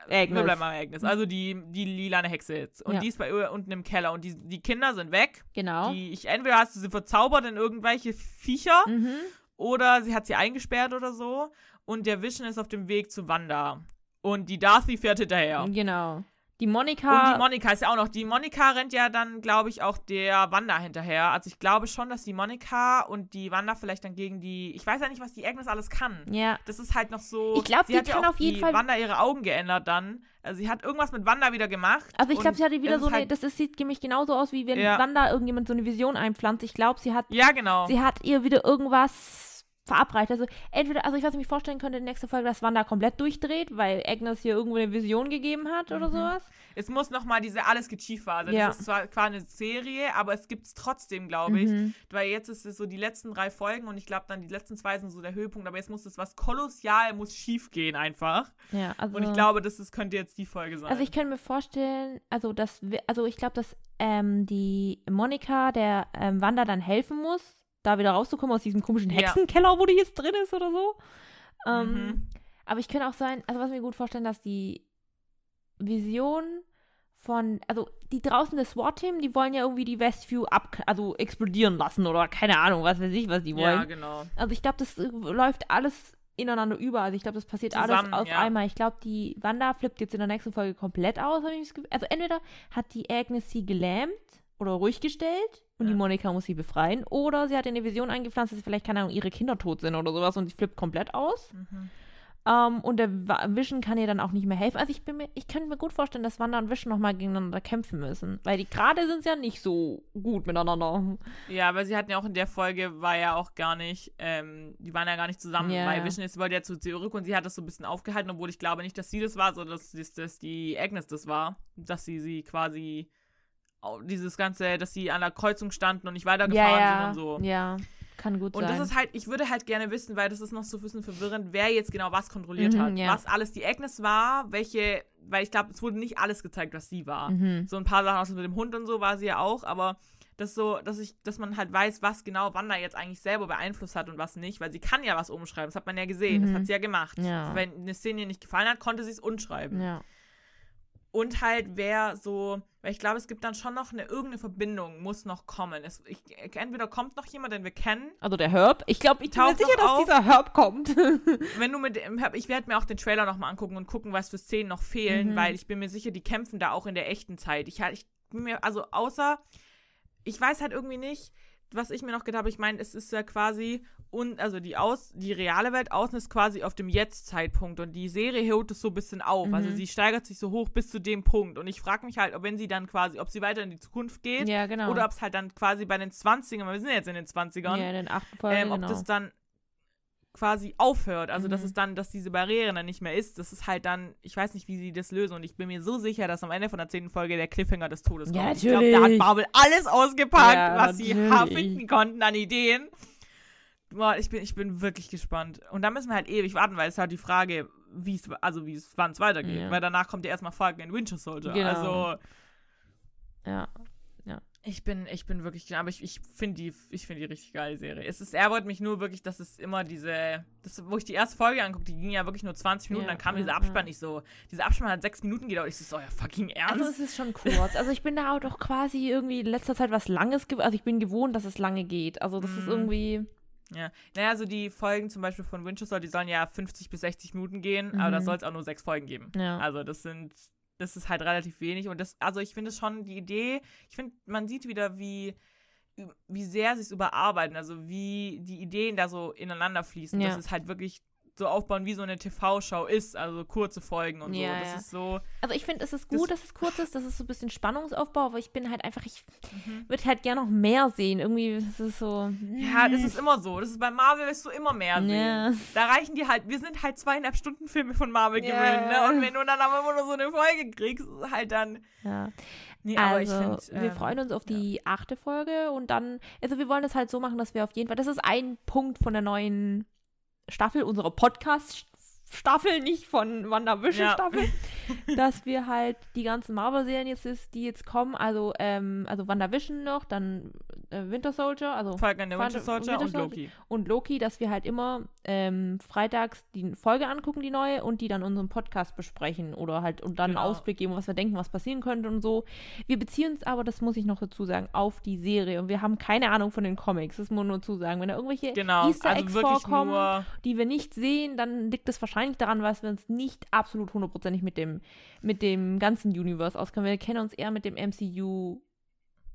Agnes. wir bleiben bei Agnes. Also die, die lilane Hexe jetzt. Und Ja. die ist bei ihr unten im Keller. Und die, die Kinder sind weg. Genau. Die, ich, entweder hast du sie verzaubert in irgendwelche Viecher Mhm. oder sie hat sie eingesperrt oder so. Und der Vision ist auf dem Weg zu Wanda. Und die Darcy fährt hinterher. Genau. Die Und Monika. die Monika ist ja auch noch. Die Monika rennt ja dann, glaube ich, auch der Wanda hinterher. Also ich glaube schon, dass die Monika und die Wanda vielleicht dann gegen die. Ich weiß ja nicht, was die Agnes alles kann. ja. Das ist halt noch so. Ich glaub, sie die hat ja kann auch auf jeden die Fall- Wanda ihre Augen geändert dann. Also sie hat irgendwas mit Wanda wieder gemacht. Also ich glaube, und sie hatte wieder so eine, halt- das ist, sieht nämlich genauso aus, wie wenn Ja. Wanda irgendjemand so eine Vision einpflanzt. Ich glaube, sie hat, Ja, genau. sie hat ihr wieder irgendwas verabreicht. Also entweder, also ich was ich mir vorstellen könnte in der nächsten Folge, dass Wanda komplett durchdreht, weil Agnes hier irgendwo eine Vision gegeben hat oder Mhm. sowas. Es muss nochmal diese alles Phase. Ja. Das ist zwar, zwar eine Serie, aber es gibt es trotzdem, glaube ich. Mhm. Weil jetzt ist es so die letzten drei Folgen und ich glaube dann die letzten zwei sind so der Höhepunkt, aber jetzt muss es was kolossal, muss schief gehen einfach. Ja, also. Und ich glaube, das ist, könnte jetzt die Folge sein. Also ich könnte mir vorstellen, also dass wir, also ich glaube, dass ähm, die Monika der ähm, Wanda dann helfen muss, da wieder rauszukommen aus diesem komischen Ja. Hexenkeller, wo die jetzt drin ist oder so. Ähm, Mhm. Aber ich könnte auch sein, also was ich mir gut vorstellen, dass die Vision von, also die draußen das SWAT-Team, die wollen ja irgendwie die Westview ab, also explodieren lassen oder keine Ahnung, was weiß ich, was die wollen. Ja, genau. Also ich glaube, das äh, läuft alles ineinander über. Also ich glaube, das passiert Zusammen, alles auf ja. einmal. Ich glaube, die Wanda flippt jetzt in der nächsten Folge komplett aus. Also entweder hat die Agnes sie gelähmt oder ruhig gestellt und die Monika muss sie befreien. Oder sie hat in die Vision eingepflanzt, dass vielleicht, keine Ahnung, ihre Kinder tot sind oder sowas und sie flippt komplett aus. Mhm. Ähm, und der Vision kann ihr dann auch nicht mehr helfen. Also ich bin mir, ich könnte mir gut vorstellen, dass Wanda und Vision nochmal gegeneinander kämpfen müssen. Weil die gerade sind ja nicht so gut miteinander. Ja, aber sie hatten ja auch in der Folge, war ja auch gar nicht, ähm, die waren ja gar nicht zusammen, Ja. weil Vision ist, wollte ja zu zurück und sie hat das so ein bisschen aufgehalten, obwohl ich glaube nicht, dass sie das war, sondern dass, dass, dass die Agnes das war, dass sie sie quasi dieses Ganze, dass sie an der Kreuzung standen und nicht weitergefahren Ja, ja. sind und so. Ja, kann gut Und sein. das ist halt, ich würde halt gerne wissen, weil das ist noch so ein bisschen verwirrend, wer jetzt genau was kontrolliert Mhm, hat. ja. Was alles die Agnes war, welche, weil ich glaube, es wurde nicht alles gezeigt, was sie war. mhm. So ein paar Sachen aus mit dem Hund und so war sie ja auch, aber das so, dass ich, dass man halt weiß, was genau Wanda jetzt eigentlich selber beeinflusst hat und was nicht, weil sie kann ja was umschreiben, das hat man ja gesehen, das Mhm. hat sie ja gemacht. Ja. Wenn eine Szene ihr nicht gefallen hat, konnte sie es umschreiben. Ja. Und halt, wer so, weil ich glaube, es gibt dann schon noch eine irgendeine Verbindung, muss noch kommen. Es, ich, entweder kommt noch jemand, den wir kennen, Also der Herb. Ich glaube, ich bin mir sicher, dass auf. dieser Herb kommt. wenn du mit dem, ich werde mir auch den Trailer nochmal angucken und gucken, was für Szenen noch fehlen, Mhm. weil ich bin mir sicher, die kämpfen da auch in der echten Zeit. Ich, ich bin mir, also außer, ich weiß halt irgendwie nicht, was ich mir noch gedacht habe, ich meine, es ist ja quasi, und also die aus, die reale Welt außen ist quasi auf dem Jetzt-Zeitpunkt und die Serie hört es so ein bisschen auf. Mhm. Also sie steigert sich so hoch bis zu dem Punkt. Und ich frage mich halt, ob wenn sie dann quasi, ob sie weiter in die Zukunft geht ja, genau. oder ob es halt dann quasi bei den 20ern, weil wir sind ja jetzt in den 20ern, ja, in den achten Folgen, ähm, ob genau. das dann quasi aufhört. Also, dass Mhm. es dann, dass diese Barriere dann nicht mehr ist. Das ist halt dann, ich weiß nicht, wie sie das lösen. Und ich bin mir so sicher, dass am Ende von der zehnten Folge der Cliffhanger des Todes Ja, kommt. Ich glaube, da hat natürlich. Marvel alles ausgepackt, Ja, was sie natürlich. ha- finden konnten an Ideen. Boah, ich bin, ich bin wirklich gespannt. Und da müssen wir halt ewig warten, weil es halt die Frage, wie es, also wie es, wann es weitergeht. Ja. Weil danach kommt ja erstmal Falcon in Winter Soldier. Genau. Also, ja. Ich bin, ich bin wirklich, aber ich, ich finde die, ich finde die richtig geile Serie. Es ist, ärgert mich nur wirklich, dass es immer diese, das, wo ich die erste Folge angucke, die ging ja wirklich nur 20 Minuten, Ja, dann kam ja, dieser Abspann ja. nicht so, dieser Abspann hat sechs Minuten gedauert, ich so, euer fucking Ernst? Also es ist schon kurz. Also ich bin da auch doch quasi irgendwie in letzter Zeit was Langes, also ich bin gewohnt, dass es lange geht. Also das ist Mhm. irgendwie, ja. Naja, also die Folgen zum Beispiel von Winchester, die sollen ja 50 bis 60 Minuten gehen, aber da Mhm. soll es auch nur sechs Folgen geben. ja. Also das sind, das ist halt relativ wenig und das, also ich finde es schon die Idee, ich finde, man sieht wieder, wie, wie sehr sie es überarbeiten, also wie die Ideen da so ineinander fließen, Ja. dass es halt wirklich so aufbauen, wie so eine TV-Show ist, also kurze Folgen und Ja, so. Das ja. ist so, Also ich finde, es ist Das- gut, dass es kurz ist, das ist so ein bisschen Spannungsaufbau, aber ich bin halt einfach, ich Mhm. würde halt gerne noch mehr sehen. Irgendwie ist es so. ja, das ist immer so. Das ist bei Marvel wirst du immer mehr sehen. Ja. Da reichen die halt, wir sind halt zweieinhalb Stunden Filme von Marvel Ja. gewöhnt, ne? Und wenn du dann aber immer nur so eine Folge kriegst, ist es halt dann. Ja. Nee, aber ich Also, finde. wir freuen uns auf die achte Folge und dann, also wir wollen es halt so machen, dass wir auf jeden Fall, das ist ein Punkt von der neuen Staffel, unserer Podcast-Staffel, nicht von Ja. WandaVision-Staffel, dass wir halt die ganzen Marvel-Serien jetzt die jetzt kommen, also, ähm, also WandaVision noch, dann äh, Winter Soldier, also Falcon and the Winter Winter Soldier und Soldier. Loki. und Loki, dass wir halt immer ähm, freitags die Folge angucken, die neue, und die dann unseren Podcast besprechen oder halt und dann Genau. einen Ausblick geben, was wir denken, was passieren könnte und so. Wir beziehen uns aber, das muss ich noch dazu sagen, auf die Serie und wir haben keine Ahnung von den Comics, das muss man nur zu sagen. Wenn da irgendwelche Genau, Easter also Eggs wirklich vorkommen, nur. die wir nicht sehen, dann liegt es wahrscheinlich daran, weil wir uns nicht absolut hundertprozentig mit dem, mit dem ganzen Universe auskennen. Wir kennen uns eher mit dem MCU,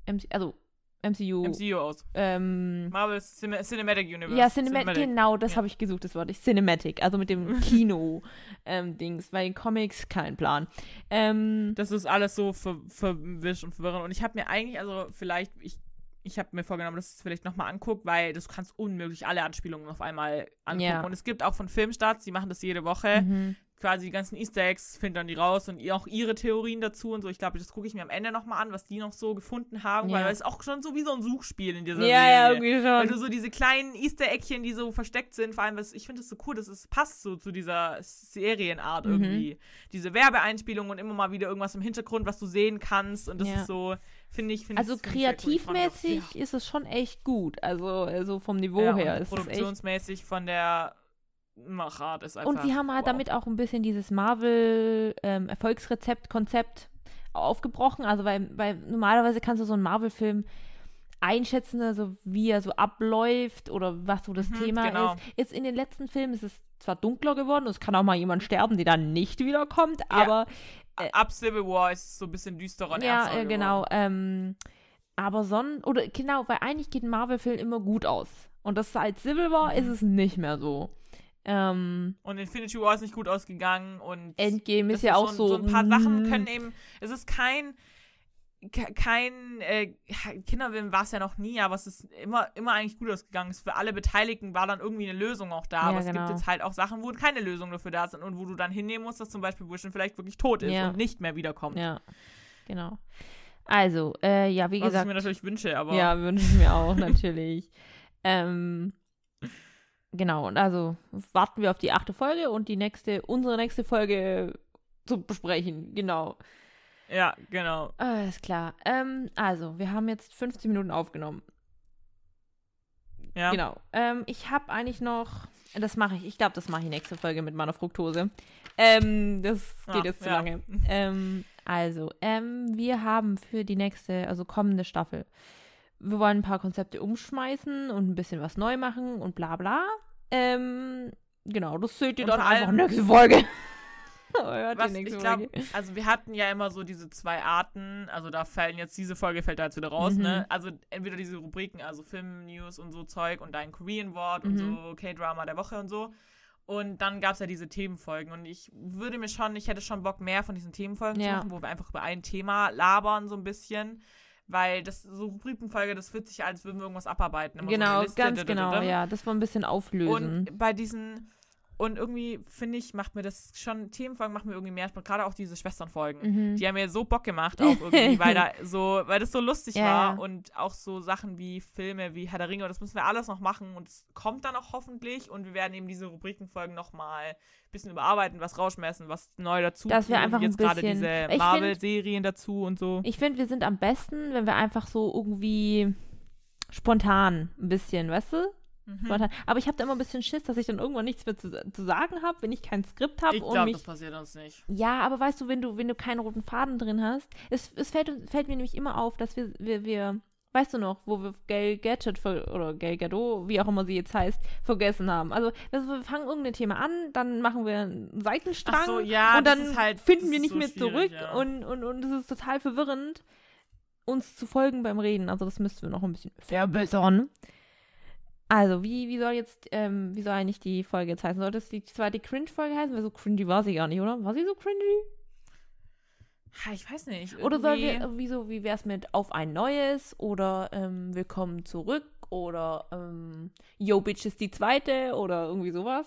MC, also MCU, MCU aus. ähm, Marvel Cin Cinematic Universe. ja, Cinematic, genau, das ja. habe ich gesucht, das Wort. Cinematic, also mit dem Kino-Dings, weil Comics kein Plan. Ähm, Das ist alles so ver verwischt und verwirrend. Und ich habe mir eigentlich, also vielleicht, ich, ich habe mir vorgenommen, dass ich es vielleicht nochmal angucke, weil du kannst unmöglich alle Anspielungen auf einmal angucken. Ja. Und es gibt auch von Filmstarts, die machen das jede Woche. mhm. Quasi die ganzen Easter Eggs filtern die raus und auch ihre Theorien dazu und so. Ich glaube, das gucke ich mir am Ende nochmal an, was die noch so gefunden haben, Ja. weil es auch schon so wie so ein Suchspiel in dieser Ja, ja, Serie. irgendwie Weil du schon. so diese kleinen Easter Eggchen, die so versteckt sind, vor allem, was, ich finde das so cool, dass es passt so zu dieser Serienart Mhm. irgendwie. Diese Werbeeinspielung und immer mal wieder irgendwas im Hintergrund, was du sehen kannst. Und das Ja. ist so, finde ich, finde Also sehr cool. Kreativmäßig ist es schon echt gut. Also, also vom Niveau ja, her und ist produktionsmäßig von der Machart ist einfach. Und sie haben halt wow. damit auch ein bisschen dieses Marvel-Erfolgsrezept-Konzept aufgebrochen. Also, weil, weil normalerweise kannst du so einen Marvel-Film einschätzen, also wie er so abläuft oder was so das Mhm, Thema genau. ist. Jetzt in den letzten Filmen ist es zwar dunkler geworden, es kann auch mal jemand sterben, der dann nicht wiederkommt, aber Äh, Ab Civil War ist es so ein bisschen düsterer und ja, äh, genau. Ähm, aber Son oder genau, weil eigentlich geht ein Marvel-Film immer gut aus. Und das seit Civil War Mhm. ist es nicht mehr so. Ähm, Und Infinity War ist nicht gut ausgegangen und Endgame ist ja auch so. so. ein paar Sachen mm, können eben. Es ist kein. ke- Kein äh, Kinderfilm war es ja noch nie, aber es ist immer, immer eigentlich gut ausgegangen. Es für alle Beteiligten war dann irgendwie eine Lösung auch da. Ja, aber es genau. gibt jetzt halt auch Sachen, wo keine Lösung dafür da sind und wo du dann hinnehmen musst, dass zum Beispiel Vision vielleicht wirklich tot ist Ja. und nicht mehr wiederkommt. Ja, genau. Also, äh, ja, wie Was gesagt. ich mir natürlich wünsche, aber Ja, wünsche ich mir auch, natürlich. ähm, genau, und also warten wir auf die achte Folge und die nächste, unsere nächste Folge zu besprechen. Genau. ja, genau. Alles klar. Ähm, also, wir haben jetzt 15 Minuten aufgenommen. Ja. Genau. Ähm, ich habe eigentlich noch, das mache ich, ich glaube, das mache ich nächste Folge mit meiner Fructose. Ähm, das geht Ah, jetzt zu ja. lange. Ähm, also, ähm, wir haben für die nächste, also kommende Staffel, wir wollen ein paar Konzepte umschmeißen und ein bisschen was neu machen und bla bla. Ähm, genau, das seht ihr Und dann einfach allem- nächste Folge. Hört Was ich glaube, Folge. also wir hatten ja immer so diese zwei Arten, also da fallen jetzt diese Folge fällt da jetzt wieder raus, Mhm. ne? Also entweder diese Rubriken, also Film, News und so Zeug und dein Korean Wort und Mhm. so K-Drama der Woche und so. Und dann gab es ja diese Themenfolgen und ich würde mir schon, ich hätte schon Bock mehr von diesen Themenfolgen Ja. zu machen, wo wir einfach über ein Thema labern so ein bisschen. Weil das so Rubrikenfolge, das fühlt sich an, als würden wir irgendwas abarbeiten. Immer so Genau, Liste, ganz genau, ja. Das war ein bisschen auflösen. Und bei diesen, und irgendwie finde ich, macht mir das schon, Themenfolgen machen mir irgendwie mehr Spaß, gerade auch diese Schwesternfolgen. Mhm. Die haben mir so Bock gemacht auch irgendwie, weil da so, weil das so lustig Ja, war und auch so Sachen wie Filme, wie Herr der Ringe, und das müssen wir alles noch machen und es kommt dann auch hoffentlich und wir werden eben diese Rubrikenfolgen nochmal ein bisschen überarbeiten, was rausschmeißen, was neu dazu Dass wir einfach ein jetzt gerade diese Marvel-Serien dazu und so. Ich finde, wir sind am besten, wenn wir einfach so irgendwie spontan ein bisschen, weißt du? Mhm. Aber ich habe da immer ein bisschen Schiss, dass ich dann irgendwann nichts mehr zu, zu sagen habe, wenn ich kein Skript habe Ich glaube, das passiert uns nicht. Ja, aber weißt du, wenn du, wenn du keinen roten Faden drin hast, es, es fällt, fällt mir nämlich immer auf, dass wir, wir, wir weißt du noch, wo wir Gail Gadget oder Gail Gadot, wie auch immer sie jetzt heißt, vergessen haben. Also, also wir fangen irgendein Thema an, dann machen wir einen Seitenstrang so, ja, und dann halt- finden wir nicht so mehr zurück ja. und, und, und es ist total verwirrend, uns zu folgen beim Reden. Also das müssten wir noch ein bisschen verbessern. Also, wie, wie soll jetzt, ähm, wie soll eigentlich die Folge jetzt heißen? Sollte es die zweite Cringe-Folge heißen? Weil so cringy war sie gar nicht, oder? War sie so cringy? Ha, Ich weiß nicht. Oder sollen irgendwie- wir, wieso, wie wär's mit auf ein neues oder ähm, willkommen zurück oder ähm, Yo Bitch ist die zweite oder irgendwie sowas?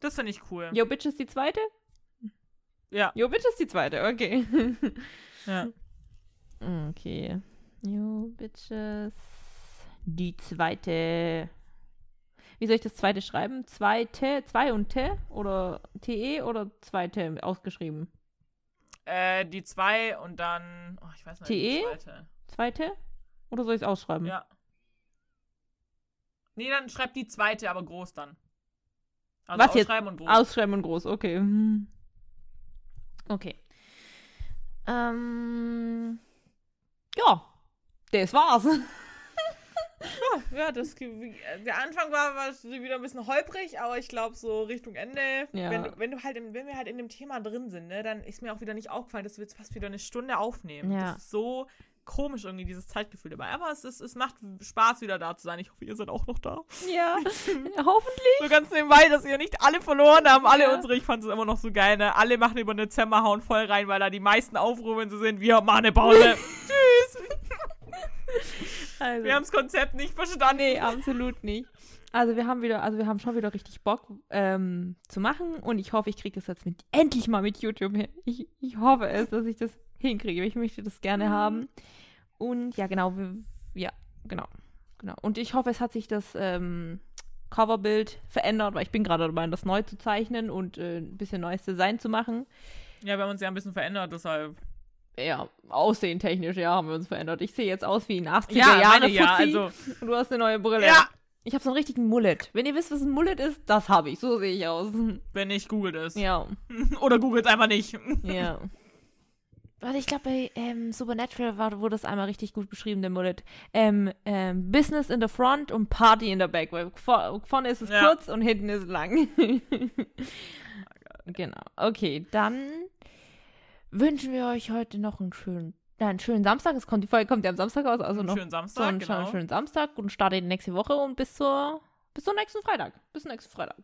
Das finde ich cool. Yo Bitch ist die zweite? Ja. Yo Bitch ist die zweite, okay. ja. okay. Yo Bitches. Die zweite. Wie soll ich das zweite schreiben? Zweite, zwei und T oder TE oder zweite ausgeschrieben? Äh, die zwei und dann. Oh, ich weiß nicht. TE? Die zweite. Zweite? Oder soll ich es ausschreiben? Ja. Nee, dann schreib die zweite, aber groß dann. Also Was jetzt? ausschreiben und groß. Ausschreiben und groß, okay. Okay. Ähm. Ja, das war's. ja, das, der Anfang war, war wieder ein bisschen holprig, aber ich glaube so Richtung Ende, Ja. wenn, du- wenn du halt, im, wenn wir halt in dem Thema drin sind, ne, dann ist mir auch wieder nicht aufgefallen, dass wir jetzt fast wieder eine Stunde aufnehmen. Ja. Das ist so komisch irgendwie dieses Zeitgefühl dabei. Aber es, ist, es macht Spaß wieder da zu sein. Ich hoffe, ihr seid auch noch da. Ja, hoffentlich. So ganz nebenbei, dass ihr nicht alle verloren haben. Alle Ja. unsere, ich fand es immer noch so geil, ne? Alle machen über Dezember, hauen voll rein, weil da die meisten Aufrufe so sind. Wir machen eine Pause. Tschüss. Also, Wir haben das Konzept nicht verstanden. nee, absolut nicht. Also wir haben wieder, also wir haben schon wieder richtig Bock ähm, zu machen und ich hoffe, ich kriege das jetzt mit, endlich mal mit YouTube hin. Ich, ich hoffe es, dass ich das hinkriege. Ich möchte das gerne Mhm. haben. Und ja, genau, wir, ja, genau, genau. Und ich hoffe, es hat sich das ähm, Coverbild verändert, weil ich bin gerade dabei, das neu zu zeichnen und äh, ein bisschen neues Design zu machen. Ja, wir haben uns ja ein bisschen verändert, deshalb. Ja, aussehentechnisch, ja, haben wir uns verändert. Ich sehe jetzt aus wie ein 80er Ja, Jahre meine ja, also. und du hast eine neue Brille. Ja, Ich habe so einen richtigen Mullet. Wenn ihr wisst, was ein Mullet ist, das habe ich. So sehe ich aus. wenn nicht, googelt es. Ja, Oder googelt einfach nicht. ja. warte, ich glaube, bei ähm, Supernatural war, wurde das einmal richtig gut beschrieben, der Mullet. Ähm, ähm, Business in the front und Party in the back. Weil vor, vorne ist es Ja. kurz und hinten ist es lang. genau. Okay, dann wünschen wir euch heute noch einen schönen, nein, einen schönen Samstag. Es kommt, die Folge kommt ja am Samstag aus, also noch Schönen so Samstag, einen genau. schönen Samstag und startet die nächste Woche und bis zur, bis zum nächsten Freitag. Bis zum nächsten Freitag.